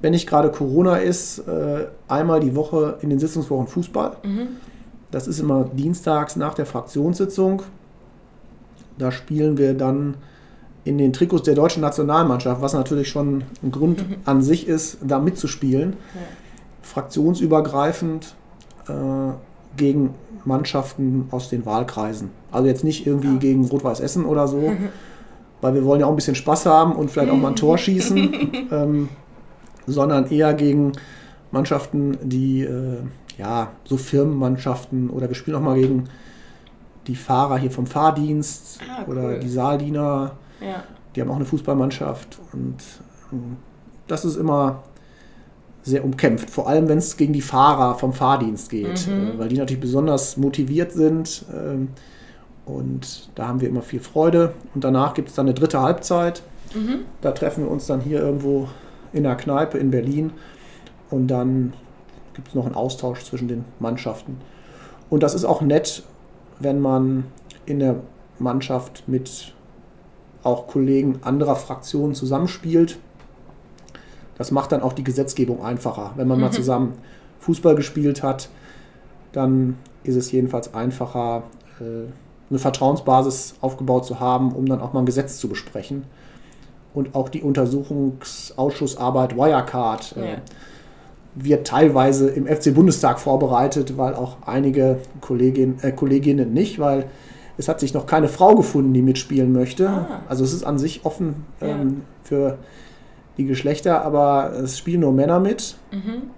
wenn nicht gerade Corona ist, äh, einmal die Woche in den Sitzungswochen Fußball. Mhm. Das ist immer dienstags nach der Fraktionssitzung. Da spielen wir dann in den Trikots der deutschen Nationalmannschaft, was natürlich schon ein Grund mhm. an sich ist, da mitzuspielen. Ja. Fraktionsübergreifend äh, gegen Mannschaften aus den Wahlkreisen. Also jetzt nicht irgendwie ja. gegen Rot-Weiß Essen oder so, [laughs] weil wir wollen ja auch ein bisschen Spaß haben und vielleicht auch mal ein [laughs] Tor schießen, ähm, sondern eher gegen Mannschaften, die äh, ja so Firmenmannschaften oder wir spielen auch mal gegen die Fahrer hier vom Fahrdienst ah, cool. oder die Saaldiener ja. Die haben auch eine Fußballmannschaft und ähm, das ist immer sehr umkämpft, vor allem wenn es gegen die Fahrer vom Fahrdienst geht, mhm. Äh, weil die natürlich besonders motiviert sind ähm, und da haben wir immer viel Freude und danach gibt es dann eine dritte Halbzeit. Mhm. Da treffen wir uns dann hier irgendwo in der Kneipe in Berlin und dann gibt es noch einen Austausch zwischen den Mannschaften. Und das ist auch nett, wenn man in der Mannschaft mit auch Kollegen anderer Fraktionen zusammenspielt. Das macht dann auch die Gesetzgebung einfacher. Wenn man mhm. mal zusammen Fußball gespielt hat, dann ist es jedenfalls einfacher, äh, eine Vertrauensbasis aufgebaut zu haben, um dann auch mal ein Gesetz zu besprechen. Und auch die Untersuchungsausschussarbeit Wirecard äh, ja. wird teilweise im FC Bundestag vorbereitet, weil auch einige Kollegin, äh, Kolleginnen nicht, weil es hat sich noch keine Frau gefunden, die mitspielen möchte. Ah. Also es ist an sich offen ähm, ja. für die Geschlechter, aber es spielen nur Männer mit. Mhm.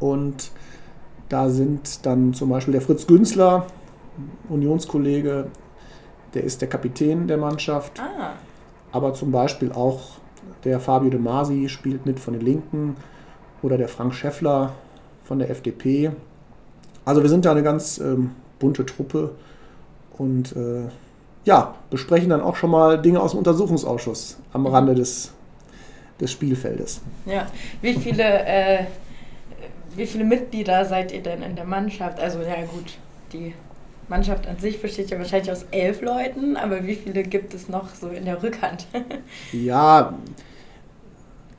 Und da sind dann zum Beispiel der Fritz Günzler, Unionskollege, der ist der Kapitän der Mannschaft. Ah. Aber zum Beispiel auch der Fabio De Masi spielt mit von den Linken oder der Frank Schäffler von der FDP. Also wir sind da eine ganz ähm, bunte Truppe und äh, ja, besprechen dann auch schon mal Dinge aus dem Untersuchungsausschuss am Rande des, des Spielfeldes. Ja, wie viele, äh, wie viele Mitglieder seid ihr denn in der Mannschaft? Also ja gut, die Mannschaft an sich besteht ja wahrscheinlich aus elf Leuten, aber wie viele gibt es noch so in der Rückhand? [laughs] ja,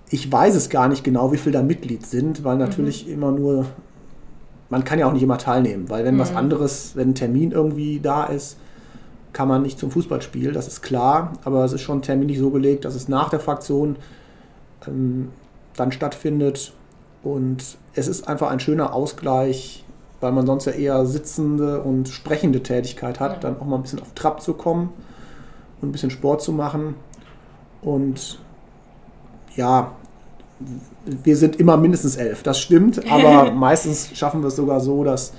ich weiß es gar nicht genau, wie viele da Mitglied sind, weil natürlich mhm. immer nur man kann ja auch nicht immer teilnehmen, weil wenn mhm. was anderes, wenn ein Termin irgendwie da ist, kann man nicht zum Fußballspiel, das ist klar, aber es ist schon terminlich so gelegt, dass es nach der Fraktion ähm, dann stattfindet und es ist einfach ein schöner Ausgleich, weil man sonst ja eher sitzende und sprechende Tätigkeit hat, ja. dann auch mal ein bisschen auf Trab zu kommen und ein bisschen Sport zu machen und ja, wir sind immer mindestens elf, das stimmt, [laughs] aber meistens schaffen wir es sogar so, dass,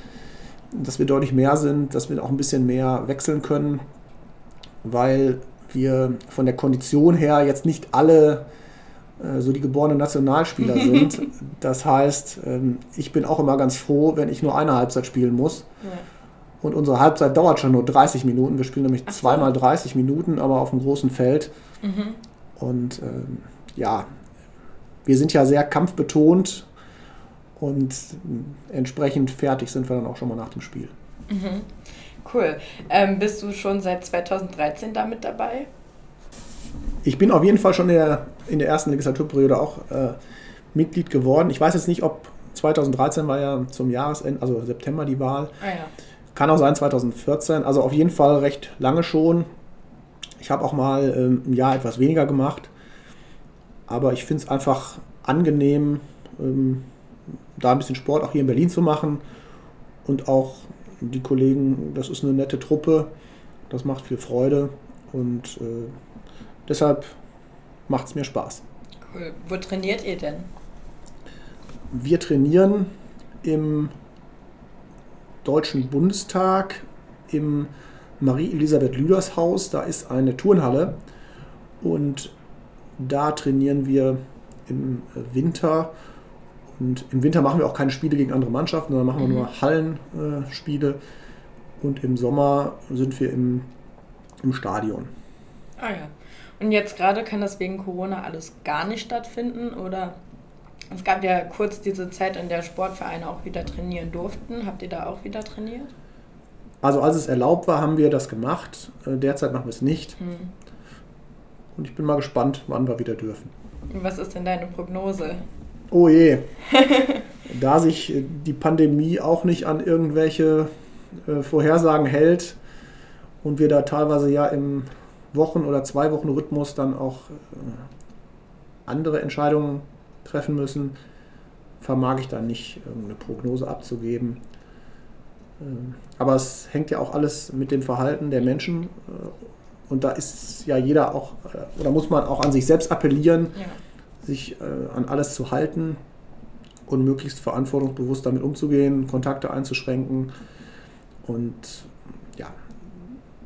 dass wir deutlich mehr sind, dass wir auch ein bisschen mehr wechseln können, weil wir von der Kondition her jetzt nicht alle äh, so die geborenen Nationalspieler [laughs] sind. Das heißt, ähm, ich bin auch immer ganz froh, wenn ich nur eine Halbzeit spielen muss. Ja. Und unsere Halbzeit dauert schon nur 30 Minuten. Wir spielen nämlich so. zweimal 30 Minuten, aber auf einem großen Feld. Mhm. Und ähm, ja, wir sind ja sehr kampfbetont und entsprechend fertig sind wir dann auch schon mal nach dem Spiel. Mhm. Cool. Ähm, bist du schon seit 2013 damit dabei? Ich bin auf jeden Fall schon in der, in der ersten Legislaturperiode auch äh, Mitglied geworden. Ich weiß jetzt nicht, ob 2013 war ja zum Jahresende, also September die Wahl. Ah, ja. Kann auch sein 2014. Also auf jeden Fall recht lange schon. Ich habe auch mal ähm, ein Jahr etwas weniger gemacht. Aber ich finde es einfach angenehm, ähm, da ein bisschen Sport auch hier in Berlin zu machen. Und auch die Kollegen, das ist eine nette Truppe, das macht viel Freude und äh, deshalb macht es mir Spaß. Cool. Wo trainiert ihr denn? Wir trainieren im Deutschen Bundestag im Marie-Elisabeth Lüders Haus. Da ist eine Turnhalle und da trainieren wir im Winter. Und im Winter machen wir auch keine Spiele gegen andere Mannschaften, sondern machen wir mhm. nur Hallenspiele. und im Sommer sind wir im, im Stadion. Ah ja. Und jetzt gerade kann das wegen Corona alles gar nicht stattfinden oder Es gab ja kurz diese Zeit, in der Sportvereine auch wieder trainieren durften. Habt ihr da auch wieder trainiert? Also als es erlaubt war, haben wir das gemacht. Äh, derzeit machen wir es nicht. Hm. Und ich bin mal gespannt, wann wir wieder dürfen. Was ist denn deine Prognose? Oh je. [laughs] da sich die Pandemie auch nicht an irgendwelche äh, Vorhersagen hält und wir da teilweise ja im Wochen- oder zwei Wochen Rhythmus dann auch äh, andere Entscheidungen treffen müssen, vermag ich da nicht eine Prognose abzugeben. Ähm, aber es hängt ja auch alles mit dem Verhalten der Menschen äh, und da ist ja jeder auch, äh, oder muss man auch an sich selbst appellieren, ja. sich an alles zu halten und möglichst verantwortungsbewusst damit umzugehen, Kontakte einzuschränken. Und ja,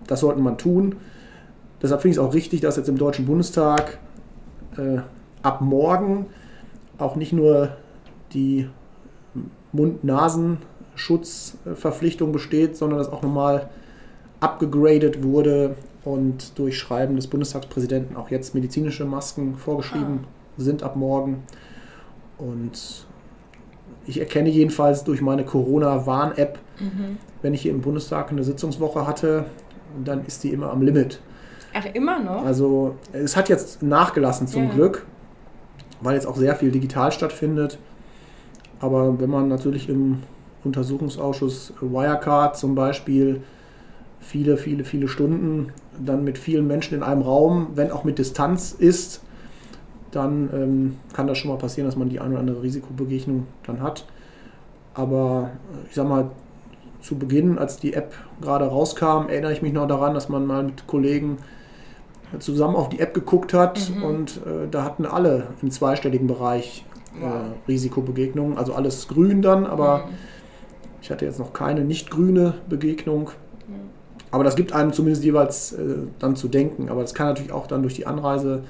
das sollte man tun. Deshalb finde ich es auch richtig, dass jetzt im Deutschen Bundestag äh, ab morgen auch nicht nur die Mund-Nasen-Schutzverpflichtung besteht, sondern dass auch nochmal abgegradet wurde und durch Schreiben des Bundestagspräsidenten auch jetzt medizinische Masken vorgeschrieben ah. sind ab morgen. Und ich erkenne jedenfalls durch meine Corona-Warn-App, mhm. wenn ich hier im Bundestag eine Sitzungswoche hatte, dann ist die immer am Limit. Ach, immer noch? Also es hat jetzt nachgelassen zum ja. Glück, weil jetzt auch sehr viel digital stattfindet. Aber wenn man natürlich im Untersuchungsausschuss Wirecard zum Beispiel viele, viele, viele Stunden dann mit vielen Menschen in einem Raum, wenn auch mit Distanz ist, dann ähm, kann das schon mal passieren, dass man die eine oder andere Risikobegegnung dann hat. Aber ich sag mal, zu Beginn, als die App gerade rauskam, erinnere ich mich noch daran, dass man mal mit Kollegen zusammen auf die App geguckt hat mhm. und äh, da hatten alle im zweistelligen Bereich äh, wow. Risikobegegnungen, also alles grün dann, aber mhm. ich hatte jetzt noch keine nicht grüne Begegnung. Aber das gibt einem zumindest jeweils äh, dann zu denken. Aber das kann natürlich auch dann durch die Anreise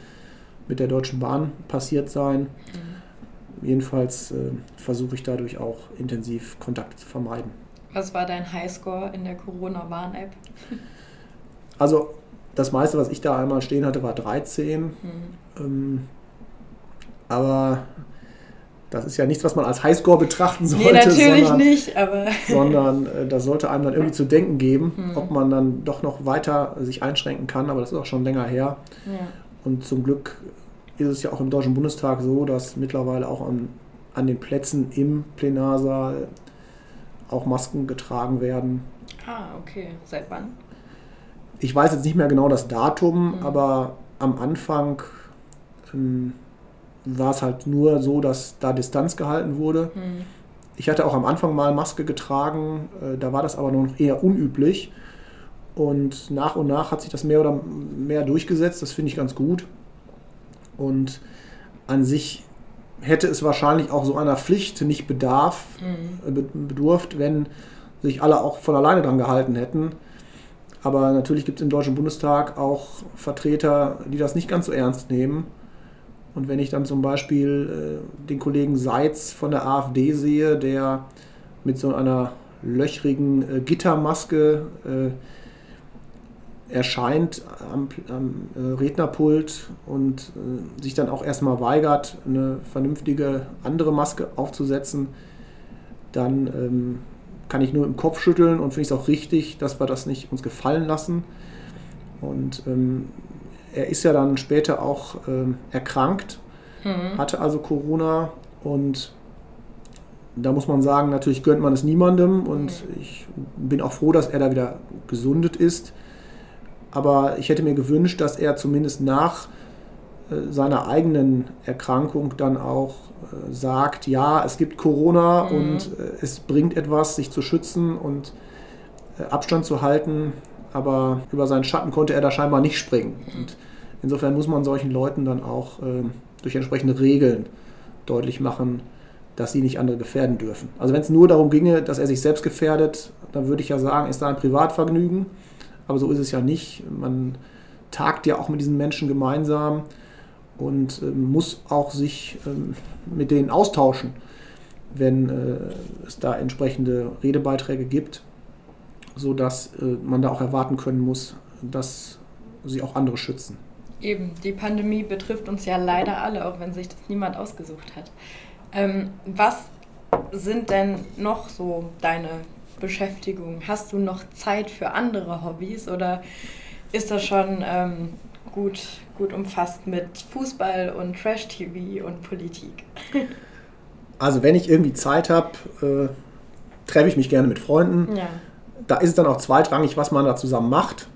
mit der Deutschen Bahn passiert sein. Mhm. Jedenfalls äh, versuche ich dadurch auch intensiv Kontakte zu vermeiden. Was war dein Highscore in der Corona-Warn-App? [laughs] Also das meiste, was ich da einmal stehen hatte, war 13. Mhm. Ähm, aber das ist ja nichts, was man als Highscore betrachten sollte. Nee, natürlich sondern, nicht, aber. sondern äh, das sollte einem dann irgendwie zu denken geben, mhm. ob man dann doch noch weiter sich einschränken kann, aber das ist auch schon länger her. Ja. Und zum Glück ist es ja auch im Deutschen Bundestag so, dass mittlerweile auch an, an den Plätzen im Plenarsaal auch Masken getragen werden. Ah, okay. Seit wann? Ich weiß jetzt nicht mehr genau das Datum, mhm. aber am Anfang ähm, war es halt nur so, dass da Distanz gehalten wurde. Mhm. Ich hatte auch am Anfang mal Maske getragen, äh, da war das aber noch eher unüblich. Und nach und nach hat sich das mehr oder mehr durchgesetzt. Das finde ich ganz gut. Und an sich hätte es wahrscheinlich auch so einer Pflicht nicht bedarf, mhm. Bedurft, wenn sich alle auch von alleine dran gehalten hätten. Aber natürlich gibt es im Deutschen Bundestag auch Vertreter, die das nicht ganz so ernst nehmen. Und wenn ich dann zum Beispiel äh, den Kollegen Seitz von der AfD sehe, der mit so einer löchrigen äh, Gittermaske äh, erscheint am, am äh, Rednerpult und äh, sich dann auch erstmal weigert, eine vernünftige andere Maske aufzusetzen, dann ähm, kann ich nur im Kopf schütteln und finde ich es auch richtig, dass wir das nicht uns gefallen lassen. Und ähm, er ist ja dann später auch ähm, erkrankt, mhm. hatte also Corona und da muss man sagen, natürlich gönnt man es niemandem und mhm. ich bin auch froh, dass er da wieder gesundet ist. Aber ich hätte mir gewünscht, dass er zumindest nach äh, seiner eigenen Erkrankung dann auch äh, sagt, ja, es gibt Corona mhm. und äh, es bringt etwas, sich zu schützen und Abstand zu halten. Aber über seinen Schatten konnte er da scheinbar nicht springen. Und insofern muss man solchen Leuten dann auch durch entsprechende Regeln deutlich machen, dass sie nicht andere gefährden dürfen. Also wenn es nur darum ginge, dass er sich selbst gefährdet, dann würde ich ja sagen, ist da ein Privatvergnügen. Aber so ist es ja nicht. Man tagt ja auch mit diesen Menschen gemeinsam und äh, muss auch sich äh, mit denen austauschen, wenn äh, es da entsprechende Redebeiträge gibt, sodass äh, man da auch erwarten können muss, dass sie auch andere schützen. Eben, die Pandemie betrifft uns ja leider alle, auch wenn sich das niemand ausgesucht hat. Ähm, was sind denn noch so deine Beschäftigungen? Hast du noch Zeit für andere Hobbys oder ist das schon ähm, gut, gut umfasst mit Fußball und Trash-TV und Politik? [laughs] Also wenn ich irgendwie Zeit habe, äh, treffe ich mich gerne mit Freunden. Ja. Da ist es dann auch zweitrangig, was man da zusammen macht.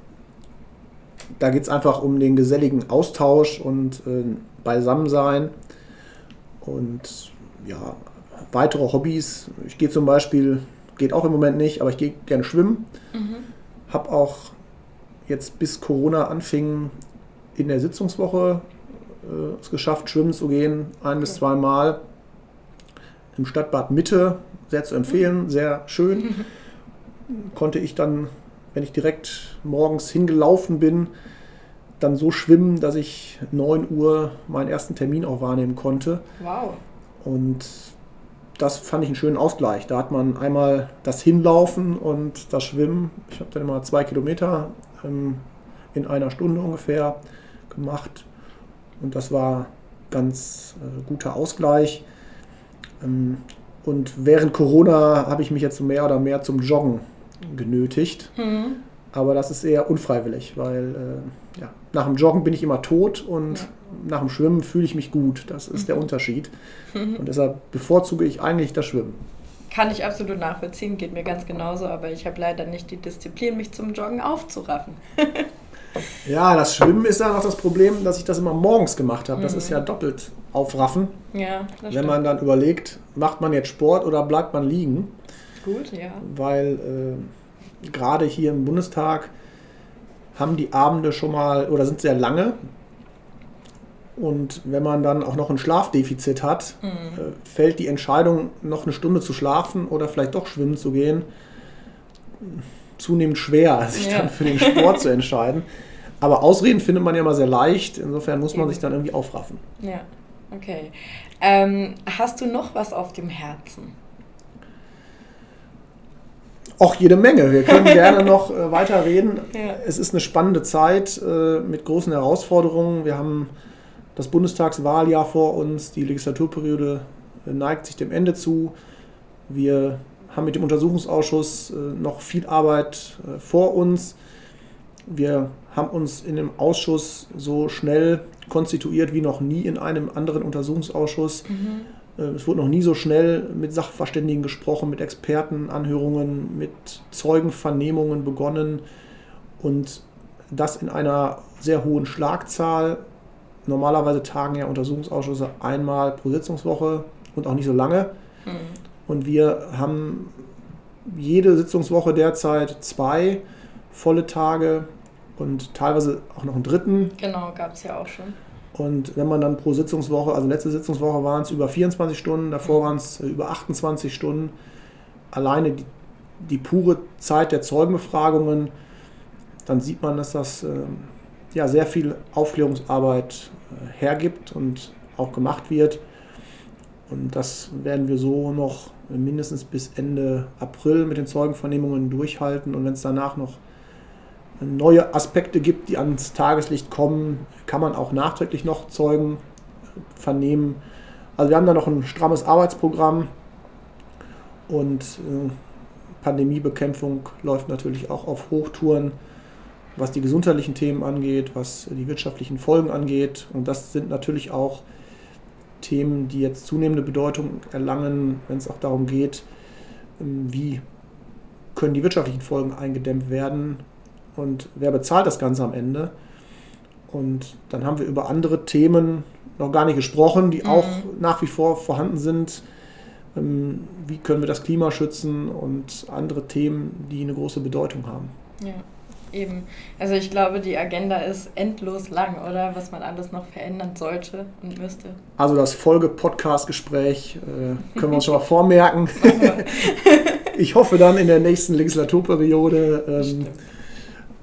Da geht es einfach um den geselligen Austausch und äh, Beisammensein. Und ja, weitere Hobbys. Ich gehe zum Beispiel, geht auch im Moment nicht, aber ich gehe gerne schwimmen. Mhm. Habe auch jetzt bis Corona anfing in der Sitzungswoche äh, es geschafft, schwimmen zu gehen, ein okay. bis zwei Mal im Stadtbad Mitte, sehr zu empfehlen, sehr schön. [laughs] Konnte ich dann, wenn ich direkt morgens hingelaufen bin, dann so schwimmen, dass ich 9 Uhr meinen ersten Termin auch wahrnehmen konnte. Wow. Und das fand ich einen schönen Ausgleich. Da hat man einmal das Hinlaufen und das Schwimmen. Ich habe dann immer zwei Kilometer ähm, in einer Stunde ungefähr gemacht. Und das war ganz äh, guter Ausgleich. Ähm, und während Corona habe ich mich jetzt mehr oder mehr zum Joggen genötigt. Mhm. Aber das ist eher unfreiwillig, weil äh, ja, nach dem Joggen bin ich immer tot und ja. nach dem Schwimmen fühle ich mich gut. Das ist mhm. der Unterschied. Mhm. Und deshalb bevorzuge ich eigentlich das Schwimmen. Kann ich absolut nachvollziehen, geht mir ganz genauso, aber ich habe leider nicht die Disziplin, mich zum Joggen aufzuraffen. [laughs] ja, das Schwimmen ist ja noch das Problem, dass ich das immer morgens gemacht habe. Das ist ja mhm. doppelt aufraffen. Ja, Wenn stimmt. man dann überlegt, macht man jetzt Sport oder bleibt man liegen? Gut, ja. Weil äh, gerade hier im Bundestag haben die Abende schon mal oder sind sehr lange. Und wenn man dann auch noch ein Schlafdefizit hat, mhm. äh, fällt die Entscheidung, noch eine Stunde zu schlafen oder vielleicht doch schwimmen zu gehen, zunehmend schwer, [laughs] sich ja. dann für den Sport zu entscheiden. Aber Ausreden findet man ja immer sehr leicht. Insofern muss man sich dann irgendwie aufraffen. Ja, okay. Ähm, hast du noch was auf dem Herzen? Auch jede Menge. Wir können [laughs] gerne noch äh, weiter reden. Ja. Es ist eine spannende Zeit äh, mit großen Herausforderungen. Wir haben das Bundestagswahljahr vor uns. Die Legislaturperiode äh, neigt sich dem Ende zu. Wir haben mit dem Untersuchungsausschuss äh, noch viel Arbeit äh, vor uns. Wir haben uns in dem Ausschuss so schnell konstituiert wie noch nie in einem anderen Untersuchungsausschuss. Mhm. Äh, es wurde noch nie so schnell mit Sachverständigen gesprochen, mit Expertenanhörungen, mit Zeugenvernehmungen begonnen und das in einer sehr hohen Schlagzahl. Normalerweise tagen ja Untersuchungsausschüsse einmal pro Sitzungswoche und auch nicht so lange. Mhm. Und wir haben jede Sitzungswoche derzeit zwei volle Tage und teilweise auch noch einen dritten. Genau, gab es ja auch schon. Und wenn man dann pro Sitzungswoche, also letzte Sitzungswoche waren es über 24 Stunden, davor mhm. waren es äh, über 28 Stunden, alleine die, die pure Zeit der Zeugenbefragungen, dann sieht man, dass das äh, ja, sehr viel Aufklärungsarbeit äh, hergibt und auch gemacht wird. Und das werden wir so noch mindestens bis Ende April mit den Zeugenvernehmungen durchhalten. Und wenn es danach noch neue Aspekte gibt, die ans Tageslicht kommen, kann man auch nachträglich noch Zeugen vernehmen. Also wir haben da noch ein strammes Arbeitsprogramm und äh, Pandemiebekämpfung läuft natürlich auch auf Hochtouren, was die gesundheitlichen Themen angeht, was die wirtschaftlichen Folgen angeht. Und das sind natürlich auch Themen, die jetzt zunehmende Bedeutung erlangen, wenn es auch darum geht, ähm, wie können die wirtschaftlichen Folgen eingedämmt werden und wer bezahlt das Ganze am Ende. Und dann haben wir über andere Themen noch gar nicht gesprochen, die mhm. auch nach wie vor vorhanden sind. Ähm, wie können wir das Klima schützen und andere Themen, die eine große Bedeutung haben. Ja. Eben. Also ich glaube, die Agenda ist endlos lang, oder? Was man alles noch verändern sollte und müsste. Also das Folge-Podcast-Gespräch äh, können wir uns schon mal vormerken. [laughs] ich hoffe dann in der nächsten Legislaturperiode [laughs] ähm,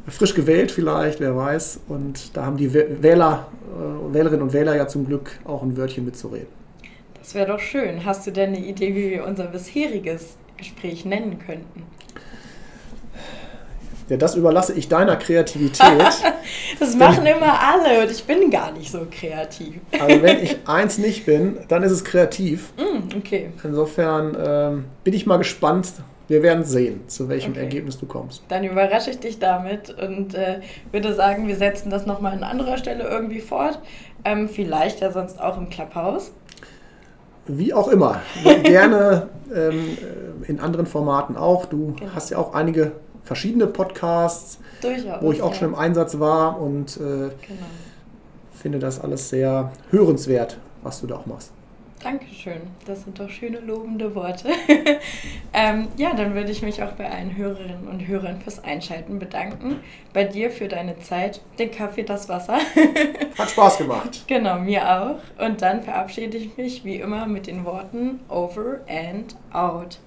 frisch gewählt vielleicht, wer weiß. Und da haben die Wähler, äh, Wählerinnen und Wähler ja zum Glück auch ein Wörtchen mitzureden. Das wäre doch schön. Hast du denn eine Idee, wie wir unser bisheriges Gespräch nennen könnten? Ja, das überlasse ich deiner Kreativität. [laughs] das machen immer alle und ich bin gar nicht so kreativ. Also wenn ich eins nicht bin, dann ist es kreativ. [laughs] Mm, okay. Insofern ähm, bin ich mal gespannt. Wir werden sehen, zu welchem Okay. Ergebnis du kommst. Dann überrasche ich dich damit und äh, würde sagen, wir setzen das nochmal an anderer Stelle irgendwie fort. Ähm, vielleicht ja sonst auch im Klapphaus. Wie auch immer. [laughs] Gerne ähm, äh, in anderen Formaten auch. Du Genau. hast ja auch einige verschiedene Podcasts, Durchaus. wo ich auch ja. schon im Einsatz war und äh, Genau. finde das alles sehr hörenswert, was du da auch machst. Dankeschön. Das sind doch schöne lobende Worte. [laughs] ähm, ja, dann würde ich mich auch bei allen Hörerinnen und Hörern fürs Einschalten bedanken. Bei dir für deine Zeit, den Kaffee, das Wasser. [laughs] Hat Spaß gemacht. genau, mir auch. Und dann verabschiede ich mich wie immer mit den Worten over and out.